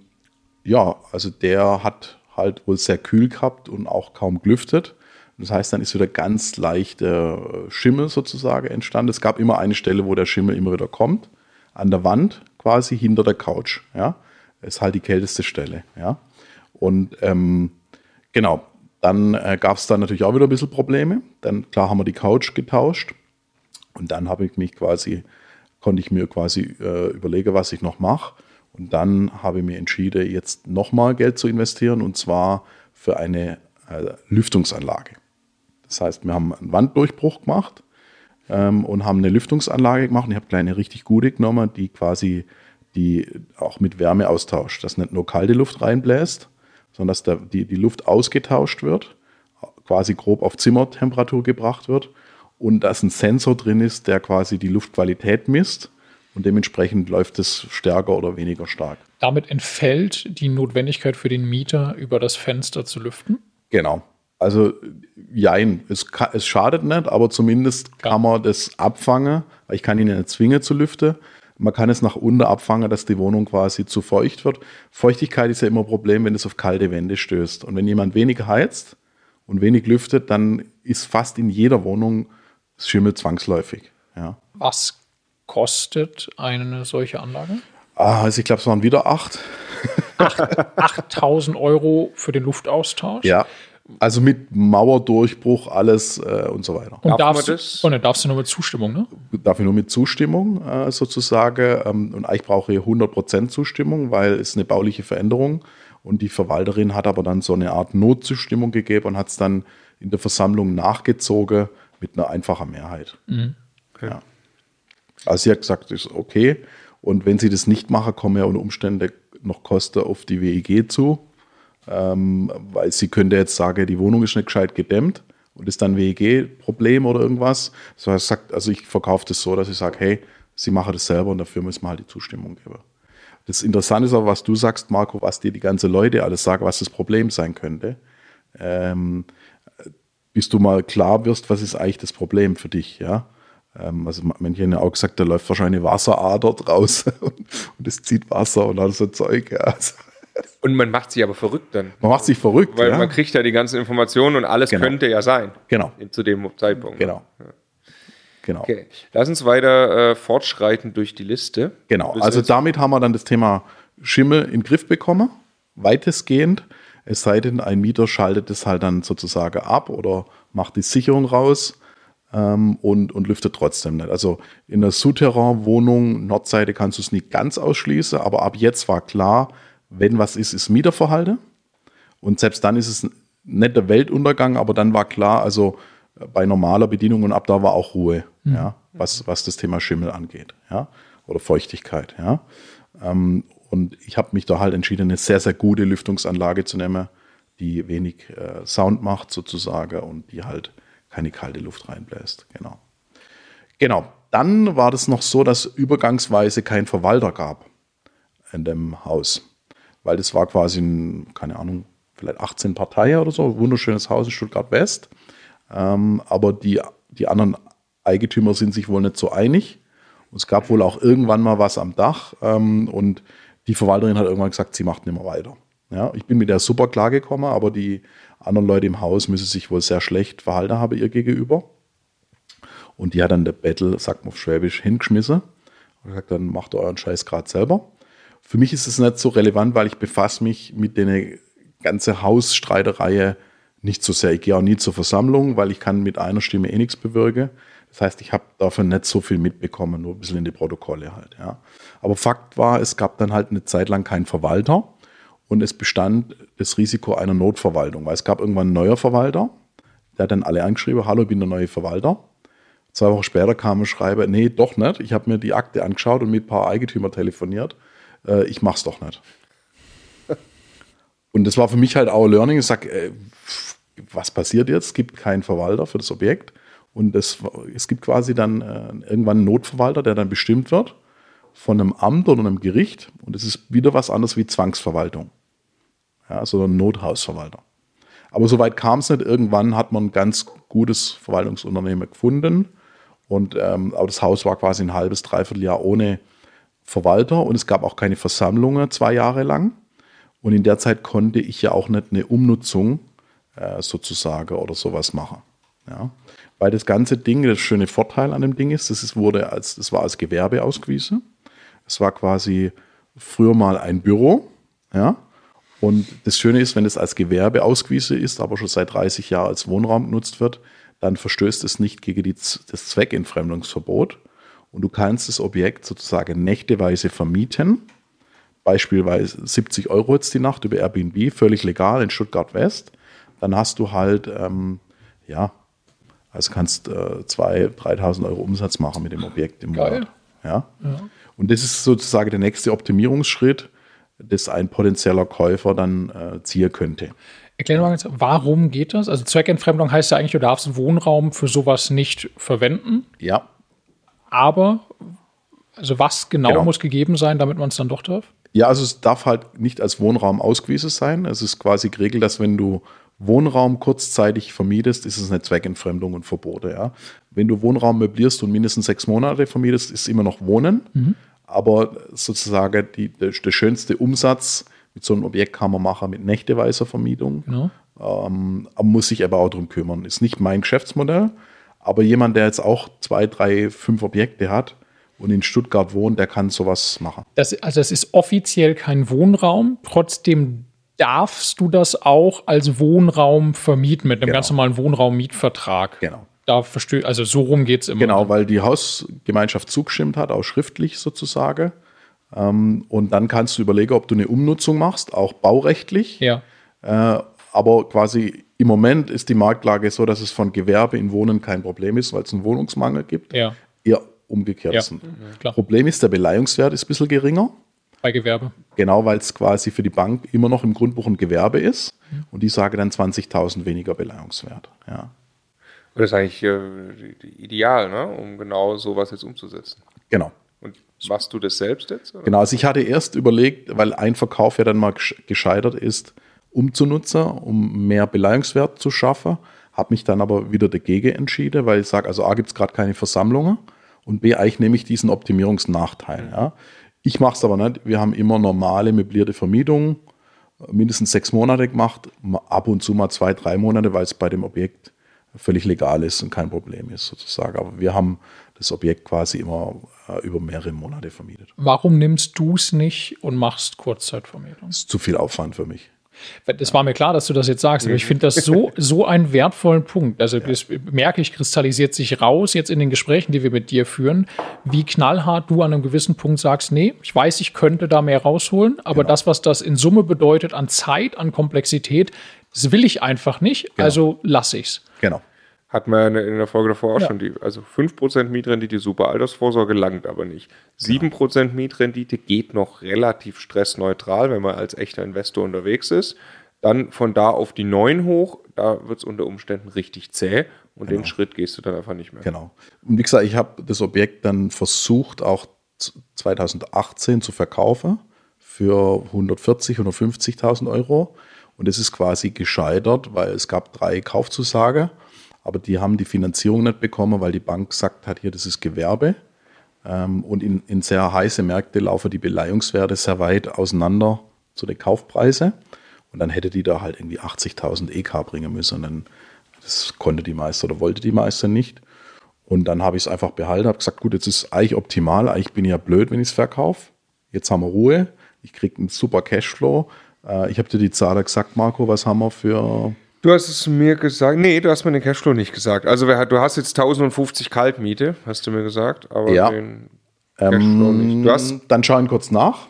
ja, also der hat halt wohl sehr kühl gehabt und auch kaum gelüftet. Das heißt, dann ist wieder ganz leichter Schimmel sozusagen entstanden. Es gab immer eine Stelle, wo der Schimmel immer wieder kommt, an der Wand quasi hinter der Couch. Ja, ist halt die kälteste Stelle. Ja, und ähm, genau, dann äh, gab es dann natürlich auch wieder ein bisschen Probleme. Dann klar haben wir die Couch getauscht und dann habe ich mich quasi konnte ich mir quasi äh, überlegen, was ich noch mache. Und dann habe ich mir entschieden, jetzt nochmal Geld zu investieren und zwar für eine äh, Lüftungsanlage. Das heißt, wir haben einen Wanddurchbruch gemacht ähm, und haben eine Lüftungsanlage gemacht. Und ich habe kleine richtig gute genommen, die quasi die auch mit Wärme austauscht. Dass nicht nur kalte Luft reinbläst, sondern dass da die, die Luft ausgetauscht wird, quasi grob auf Zimmertemperatur gebracht wird und dass ein Sensor drin ist, der quasi die Luftqualität misst und dementsprechend läuft es stärker oder weniger stark.
Damit entfällt die Notwendigkeit für den Mieter, über das Fenster zu lüften?
Genau. Also, jein, es, es schadet nicht, aber zumindest kann man das abfangen. Ich kann ihn nicht zwingen zu lüften. Man kann es nach unten abfangen, dass die Wohnung quasi zu feucht wird. Feuchtigkeit ist ja immer ein Problem, wenn es auf kalte Wände stößt. Und wenn jemand wenig heizt und wenig lüftet, dann ist fast in jeder Wohnung Schimmel zwangsläufig. Ja.
Was kostet eine solche Anlage?
Ah, also ich glaube, es waren wieder acht.
8000 [LAUGHS] Euro für den Luftaustausch.
Ja. Also mit Mauerdurchbruch, alles äh, und so weiter.
Und
Darf
darfst,
das?
du, und dann darfst du nur mit Zustimmung, ne?
Dafür nur mit Zustimmung äh, sozusagen. Ähm, und eigentlich brauche ich 100% Zustimmung, weil es eine bauliche Veränderung. Und die Verwalterin hat aber dann so eine Art Notzustimmung gegeben und hat es dann in der Versammlung nachgezogen mit einer einfachen Mehrheit. Ja. Also sie hat gesagt, ist okay. Und wenn sie das nicht machen, kommen ja unter Umständen noch Kosten auf die WEG zu. Ähm, weil sie könnte jetzt sagen, die Wohnung ist nicht gescheit gedämmt und ist dann WEG-Problem oder irgendwas. So heißt, sagt, also ich verkaufe das so, dass ich sage, hey, sie machen das selber und dafür müssen wir halt die Zustimmung geben. Das Interessante ist aber, was du sagst, Marco, was dir die ganze Leute alles sagen, was das Problem sein könnte. Ähm, bis du mal klar wirst, was ist eigentlich das Problem für dich, ja. Ähm, also manche haben ja auch gesagt, da läuft wahrscheinlich eine Wasserader draus [LAUGHS] und, es zieht Wasser und alles so Zeug. Ja. Also,
Und man macht sich aber verrückt dann.
man macht sich verrückt,
Weil
ja.
man kriegt ja die ganzen Informationen und alles
Genau.
könnte ja sein.
Genau.
Zu dem Zeitpunkt.
Genau. Genau.
Okay. Lass uns weiter äh, fortschreiten durch die Liste.
Genau,
Bis
also damit haben wir dann das Thema Schimmel in den Griff bekommen, weitestgehend. Es sei denn, ein Mieter schaltet es halt dann sozusagen ab oder macht die Sicherung raus ähm, und, und lüftet trotzdem nicht. Also in der Souterrain-Wohnung, Nordseite, kannst du es nicht ganz ausschließen, aber ab jetzt war klar, wenn was ist, ist Mieterverhalten. Und selbst dann ist es nicht der Weltuntergang, aber dann war klar, also bei normaler Bedienung und ab da war auch Ruhe, ja, was, was das Thema Schimmel angeht, ja, oder Feuchtigkeit, ja. Ähm, und ich habe mich da halt entschieden, eine sehr, sehr gute Lüftungsanlage zu nehmen, die wenig äh, Sound macht sozusagen und die halt keine kalte Luft reinbläst, genau. Genau, dann war das noch so, dass übergangsweise kein Verwalter gab in dem Haus. Weil das war quasi ein, keine Ahnung, vielleicht 18 Parteien oder so, wunderschönes Haus in Stuttgart West. Ähm, aber die, die anderen Eigentümer sind sich wohl nicht so einig. Und es gab wohl auch irgendwann mal was am Dach. Ähm, und die Verwalterin hat irgendwann gesagt, sie macht nicht mehr weiter. Ja, ich bin mit der super klargekommen, aber die anderen Leute im Haus müssen sich wohl sehr schlecht verhalten haben ihr gegenüber. Und die hat dann der Battle, sagt man auf Schwäbisch, hingeschmissen. Und er sagt, dann macht euren Scheiß gerade selber. Für mich ist es nicht so relevant, weil ich befasse mich mit der ganzen Hausstreitereihe nicht so sehr. Ich gehe auch nie zur Versammlung, weil ich kann mit einer Stimme eh nichts bewirken. Das heißt, ich habe davon nicht so viel mitbekommen, nur ein bisschen in die Protokolle halt. Ja. Aber Fakt war, es gab dann halt eine Zeit lang keinen Verwalter und es bestand das Risiko einer Notverwaltung, weil es gab irgendwann einen neuer Verwalter, der hat dann alle angeschrieben, hallo, ich bin der neue Verwalter. Zwei Wochen später kam ein Schreiber, nee, doch nicht. Ich habe mir die Akte angeschaut und mit ein paar Eigentümer telefoniert. Äh, ich mach's doch nicht. und das war für mich halt auch Learning. Ich sage, äh, was passiert jetzt? Es gibt keinen Verwalter für das Objekt. Und das, es gibt quasi dann äh, irgendwann einen Notverwalter, der dann bestimmt wird von einem Amt oder einem Gericht. Und es ist wieder was anderes wie Zwangsverwaltung. Ja, sondern Nothausverwalter. Aber soweit kam es nicht. Irgendwann hat man ein ganz gutes Verwaltungsunternehmen gefunden. Und ähm, aber das Haus war quasi ein halbes, dreiviertel Jahr ohne Verwalter und es gab auch keine Versammlungen zwei Jahre lang. Und in der Zeit konnte ich ja auch nicht eine Umnutzung äh, sozusagen oder sowas machen. Ja. Weil das ganze Ding, das schöne Vorteil an dem Ding ist, das ist, wurde als, das war als Gewerbe ausgewiesen. Es war quasi früher mal ein Büro. Ja. Und das Schöne ist, wenn es als Gewerbe ausgewiesen ist, aber schon seit 30 Jahren als Wohnraum genutzt wird, dann verstößt es nicht gegen die, das Zweckentfremdungsverbot. Und du kannst das Objekt sozusagen nächteweise vermieten. Beispielsweise 70 Euro jetzt die Nacht über Airbnb, völlig legal in Stuttgart West. Dann hast du halt, ähm, ja, also kannst äh, 2.000, 3.000 Euro Umsatz machen mit dem Objekt im Geil. Monat. Ja? ja? Und das ist sozusagen der nächste Optimierungsschritt, das ein potenzieller Käufer dann äh, ziehen könnte.
Erklär mal ganz, warum geht das? Also Zweckentfremdung heißt ja eigentlich, du darfst Wohnraum für sowas nicht verwenden.
Ja.
Aber, also was genau, genau. muss gegeben sein, damit man es dann doch darf?
Ja, also es darf halt nicht als Wohnraum ausgewiesen sein. Es ist quasi geregelt, dass wenn du Wohnraum kurzzeitig vermietest, ist es eine Zweckentfremdung und Verbote. Ja? Wenn du Wohnraum möblierst und mindestens sechs Monate vermietest, ist es immer noch Wohnen. Mhm. Aber sozusagen die, der, der, schönste Umsatz mit so einem Objekt kann man machen mit nächteweiser Vermietung. Genau. Ähm, muss sich aber auch darum kümmern. Ist nicht mein Geschäftsmodell, aber jemand, der jetzt auch zwei, drei, fünf Objekte hat, und in Stuttgart wohnt, der kann sowas machen.
Das, also es ist offiziell kein Wohnraum, trotzdem darfst du das auch als Wohnraum vermieten mit einem genau. ganz normalen Wohnraummietvertrag.
Genau.
Da verstehe also so rum geht es immer.
Genau, weil die Hausgemeinschaft zugestimmt hat, auch schriftlich sozusagen. Ähm, und dann kannst du überlegen, ob du eine Umnutzung machst, auch baurechtlich.
Ja.
Äh, aber quasi im Moment ist die Marktlage so, dass es von Gewerbe in Wohnen kein Problem ist, weil es einen Wohnungsmangel gibt.
Ja.
Eher umgekehrt ja. sind. Mhm, Problem ist, der Beleihungswert ist ein bisschen geringer.
Bei Gewerbe.
Genau, weil es quasi für die Bank immer noch im Grundbuch ein Gewerbe ist. Mhm. Und die sage dann 20.000 weniger Beleihungswert. Ja.
Das ist eigentlich äh, ideal, ne? um genau sowas jetzt umzusetzen.
Genau.
Und machst du das selbst jetzt?
Oder? Genau, also ich hatte erst überlegt, weil ein Verkauf ja dann mal gescheitert ist, umzunutzen, um mehr Beleihungswert zu schaffen. Habe mich dann aber wieder dagegen entschieden, weil ich sage, also A gibt es gerade keine Versammlungen und B eigentlich nehme ich diesen Optimierungsnachteil. Ja. Ich mache es aber nicht. Wir haben immer normale möblierte Vermietungen, mindestens sechs Monate gemacht, ab und zu mal zwei, drei Monate, weil es bei dem Objekt völlig legal ist und kein Problem ist sozusagen. Aber wir haben das Objekt quasi immer äh, über mehrere Monate vermietet.
Warum nimmst du es nicht und machst Kurzzeitvermietung?
Das ist zu viel Aufwand für mich.
Das war mir klar, dass du das jetzt sagst, aber ich finde das so, so einen wertvollen Punkt. Also das merke ich, kristallisiert sich raus jetzt in den Gesprächen, die wir mit dir führen, wie knallhart du an einem gewissen Punkt sagst, nee, ich weiß, ich könnte da mehr rausholen, aber genau. das, was das in Summe bedeutet an Zeit, an Komplexität, das will ich einfach nicht, genau. also lasse ich es.
Genau.
Hat man in der Folge davor auch ja. schon die, also 5% Mietrendite, super Altersvorsorge langt aber nicht. 7% ja. Mietrendite geht noch relativ stressneutral, wenn man als echter Investor unterwegs ist. Dann von da auf die 9 hoch, da wird es unter Umständen richtig zäh und genau. den Schritt gehst du dann einfach nicht mehr.
Genau. Und wie gesagt, ich habe das Objekt dann versucht, auch 2018 zu verkaufen für 140.000, 150.000 Euro. Und es ist quasi gescheitert, weil es gab drei Kaufzusagen aber die haben die Finanzierung nicht bekommen, weil die Bank gesagt hat, hier, das ist Gewerbe. Ähm, und in, in sehr heiße Märkte laufen die Beleihungswerte sehr weit auseinander zu den Kaufpreisen. Und dann hätte die da halt irgendwie 80.000 EK bringen müssen. Und dann, das konnte die Meister oder wollte die Meister nicht. Und dann habe ich es einfach behalten, habe gesagt, gut, jetzt ist eigentlich optimal, eigentlich bin ich ja blöd, wenn ich es verkaufe. Jetzt haben wir Ruhe, ich kriege einen super Cashflow. Äh, ich habe dir die Zahl gesagt, Marco, was haben wir für
Du hast es mir gesagt. Nee, du hast mir den Cashflow nicht gesagt. Also du hast jetzt 1050 Kaltmiete, hast du mir gesagt, aber
Ja.
den Cashflow nicht. Du hast,
Dann schauen kurz nach.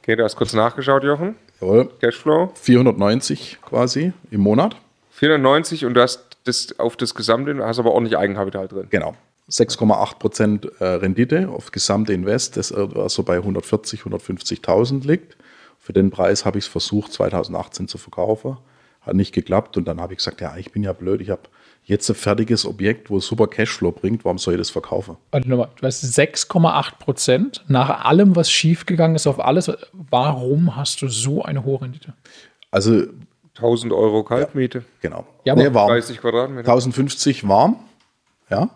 okay, du hast kurz nachgeschaut, Jochen.
Jawohl.
Cashflow
490 quasi im Monat.
490 und du hast das auf das Gesamte, hast aber ordentlich Eigenkapital drin.
Genau. 6,8 Prozent äh, Rendite auf gesamte Invest, das also bei 140, 150.000 liegt. Für den Preis habe ich es versucht, 2018 zu verkaufen. Hat nicht geklappt und dann habe ich gesagt, ja, ich bin ja blöd, ich habe jetzt ein fertiges Objekt, wo super Cashflow bringt, warum soll ich das verkaufen?
Warte nochmal, du hast 6,8 Prozent nach allem, was schiefgegangen ist, auf alles. Warum hast du so eine hohe Rendite?
Also,
1000 Euro Kaltmiete,
genau.
Ja, aber
warm.
30 Quadratmeter.
1050 warm, ja.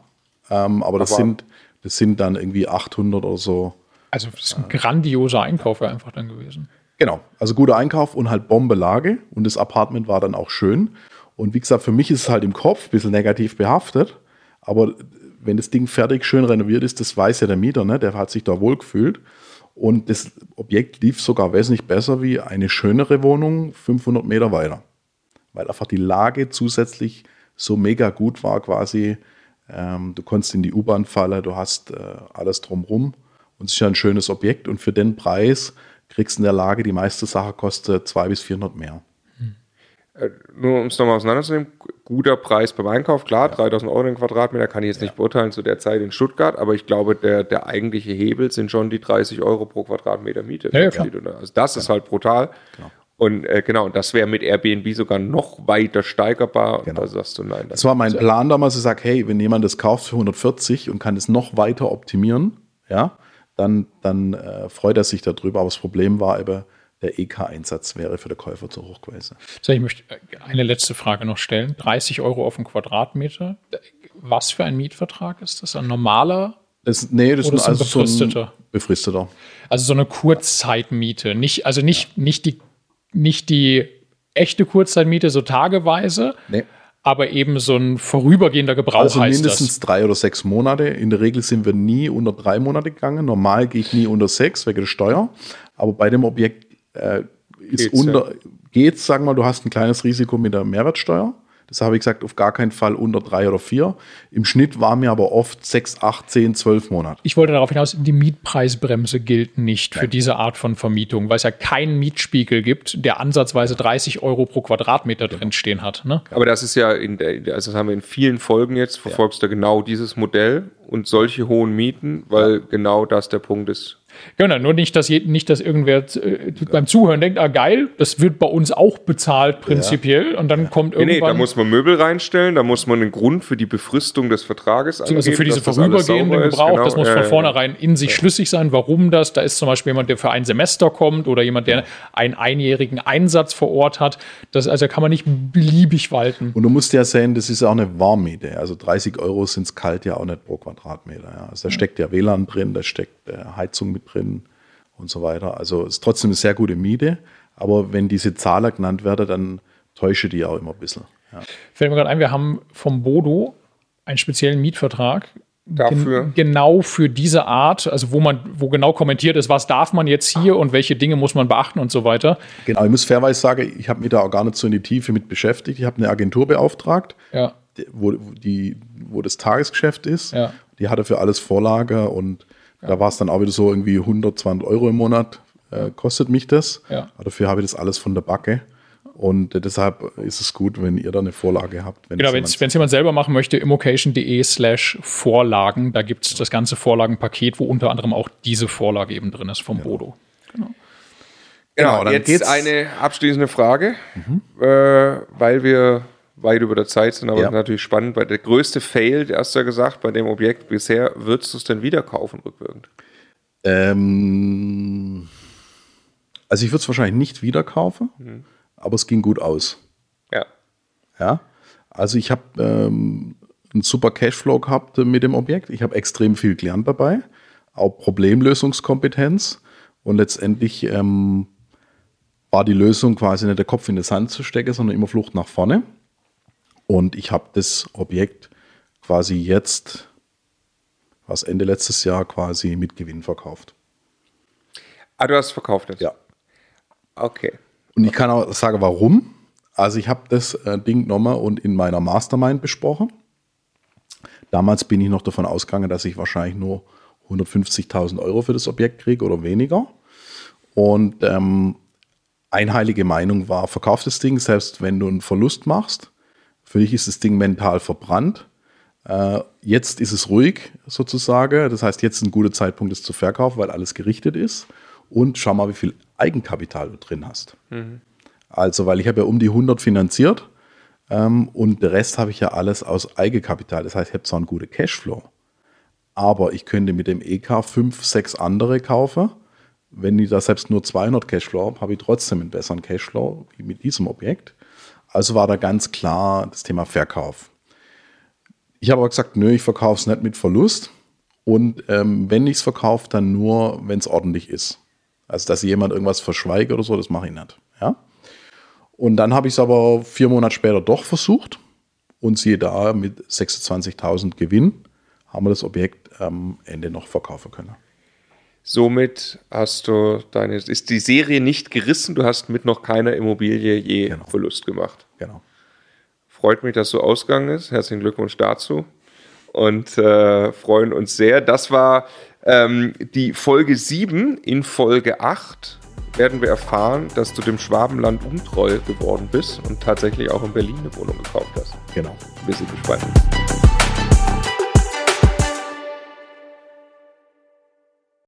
Ähm, aber das
Aber-
sind, das sind dann irgendwie 800 oder so.
Also, das ist ein grandioser Einkauf ja einfach dann gewesen.
Genau, also guter Einkauf und halt Bombe-Lage. Und das Apartment war dann auch schön. Und wie gesagt, für mich ist es halt im Kopf ein bisschen negativ behaftet. Aber wenn das Ding fertig schön renoviert ist, das weiß ja der Mieter, ne? der hat sich da wohl gefühlt. Und das Objekt lief sogar wesentlich besser wie eine schönere Wohnung 500 Meter weiter. Weil einfach die Lage zusätzlich so mega gut war quasi. Ähm, du konntest in die U-Bahn fallen, du hast äh, alles drumrum. Und es ist ja ein schönes Objekt. Und für den Preis kriegst du in der Lage, die meiste Sache kostet 200 bis 400 mehr.
Nur um es nochmal auseinanderzunehmen, guter Preis beim Einkauf, klar, 3000 Euro den Quadratmeter kann ich jetzt nicht beurteilen zu der Zeit in Stuttgart, aber ich glaube, der, der eigentliche Hebel sind schon die 30 Euro pro Quadratmeter Miete.
Ja, ja, klar.
Also das ist halt brutal. Und äh, genau, und das wäre mit Airbnb sogar noch weiter steigerbar. Und da sagst du nein.
Das war mein Plan damals, ich sage, hey, wenn jemand das kauft für 140 und kann es noch weiter optimieren, ja, dann, dann äh, freut er sich darüber. Aber das Problem war eben, der EK-Einsatz wäre für den Käufer zu hoch gewesen.
So, ich möchte eine letzte Frage noch stellen. 30 Euro auf den Quadratmeter. Was für ein Mietvertrag ist das? Ein normaler?
Das, nee, das
Oder
ist
ist ein
also so ein
befristeter?
befristeter.
Also so eine Kurzzeitmiete. Nicht, also nicht, nicht, die, nicht die echte Kurzzeitmiete, so tageweise,
Nee.
Aber eben so ein vorübergehender Gebrauch
Also
heißt
mindestens
das.
drei oder sechs Monate. In der Regel sind wir nie unter drei Monate gegangen. Normal gehe ich nie unter sechs wegen der Steuer. Aber bei dem Objekt äh, ist
Geht's,
unter, geht's, sagen wir mal, du hast ein kleines Risiko mit der Mehrwertsteuer. Das habe ich gesagt, auf gar keinen Fall unter drei oder vier. Im Schnitt waren mir aber oft sechs, acht, zehn, zwölf Monate.
Ich wollte darauf hinaus, die Mietpreisbremse gilt nicht für diese Art von Vermietung, weil es ja keinen Mietspiegel gibt, der ansatzweise 30 Euro pro Quadratmeter drinstehen hat. Ne?
Aber das ist ja, in der, also das haben wir in vielen Folgen jetzt, verfolgst du genau dieses Modell und solche hohen Mieten, weil genau das der Punkt ist.
Genau, nur nicht, dass, je, nicht, dass irgendwer äh, beim Zuhören denkt, ah geil, das wird bei uns auch bezahlt prinzipiell und dann kommt
Nee, nee,
irgendwann...
da muss man Möbel reinstellen, da muss man einen Grund für die Befristung des Vertrages angeben.
also für
alles
vorübergehenden. Gebrauch,
Genau,
das muss
ja,
von
ja,
vornherein in sich schlüssig sein, warum das. Da ist zum Beispiel jemand, der für ein Semester kommt oder jemand, der einen einjährigen Einsatz vor Ort hat. Das also kann man nicht beliebig walten.
Und du musst ja sehen, das ist auch eine Warmmiete. Also 30 Euro sind es kalt ja auch nicht pro Quadratmeter. Ja. Also da steckt ja WLAN drin, da steckt äh, Heizung mit drin und so weiter. Also es ist trotzdem eine sehr gute Miete. Aber wenn diese Zahler genannt werden, dann täusche die auch immer ein bisschen. Ja.
Fällt mir gerade ein, wir haben vom Bodo einen speziellen Mietvertrag.
Dafür?
Gen genau für diese Art, also wo man, wo genau kommentiert ist, was darf man jetzt hier und welche Dinge muss man beachten und so weiter.
Genau, ich muss fairweise sagen, ich habe mich da auch gar nicht so in die Tiefe mit beschäftigt. Ich habe eine Agentur beauftragt,
Ja.
wo, die, wo das Tagesgeschäft ist.
Ja.
Die hatte für alles Vorlage und da war es dann auch wieder so irgendwie 100, 200 Euro im Monat äh, kostet mich das.
Ja.
Aber Dafür habe ich das alles von der Backe. Und äh, deshalb ist es gut, wenn ihr da eine Vorlage habt. Wenn
Genau, wenn
jemand-
es jemand selber machen möchte, immocation.de slash Vorlagen, da gibt es das ganze Vorlagenpaket, wo unter anderem auch diese Vorlage eben drin ist vom Bodo.
Genau,
Genau, dann
jetzt
geht's-
eine abschließende Frage, äh, weil wir weit über der Zeit sind, aber
Ja.
natürlich spannend, weil der größte Fail, hast du ja gesagt, bei dem Objekt bisher, würdest du es denn wieder kaufen rückwirkend?
Ähm, also ich würde es wahrscheinlich nicht wieder kaufen,
Mhm.
aber es ging gut aus.
Ja.
Ja, also ich habe ähm, einen super Cashflow gehabt äh, mit dem Objekt. Ich habe extrem viel gelernt dabei, auch Problemlösungskompetenz und letztendlich ähm, war die Lösung quasi nicht der Kopf in den Sand zu stecken, sondern immer Flucht nach vorne. Und ich habe das Objekt quasi jetzt, was Ende letztes Jahr quasi mit Gewinn verkauft.
Ah, du hast verkauft jetzt?
Ja.
Okay.
Und ich kann auch sagen, warum. Also ich habe das äh, Ding genommen und in meiner Mastermind besprochen. Damals bin ich noch davon ausgegangen, dass ich wahrscheinlich nur 150.000 Euro für das Objekt kriege oder weniger. Und ähm, einheilige Meinung war, verkauf das Ding, selbst wenn du einen Verlust machst. Für dich ist das Ding mental verbrannt. Äh, jetzt ist es ruhig sozusagen. Das heißt, jetzt ist ein guter Zeitpunkt, es zu verkaufen, weil alles gerichtet ist. Und schau mal, wie viel Eigenkapital du drin hast. Mhm. Also, weil ich habe ja um die 100 finanziert ähm, und der Rest habe ich ja alles aus Eigenkapital. Das heißt, ich habe zwar einen guten Cashflow, aber ich könnte mit dem EK fünf, sechs andere kaufen. Wenn ich da selbst nur 200 Cashflow habe, habe ich trotzdem einen besseren Cashflow wie mit diesem Objekt. Also war da ganz klar das Thema Verkauf. Ich habe aber gesagt, nö, ich verkaufe es nicht mit Verlust. Und ähm, wenn ich es verkaufe, dann nur, wenn es ordentlich ist. Also, dass jemand irgendwas verschweigt oder so, das mache ich nicht. Ja? Und dann habe ich es aber vier Monate später doch versucht. Und siehe da, mit 26.000 Gewinn haben wir das Objekt am Ende noch verkaufen können.
Somit hast du deine, ist die Serie nicht gerissen, du hast mit noch keiner Immobilie je genau. Verlust gemacht.
Genau.
Freut mich, dass so ausgegangen ist. Herzlichen Glückwunsch dazu. Und äh, freuen uns sehr. Das war ähm, die Folge 7. In Folge 8 werden wir erfahren, dass du dem Schwabenland untreu geworden bist und tatsächlich auch in Berlin eine Wohnung gekauft hast.
Genau.
Wir sind gespannt.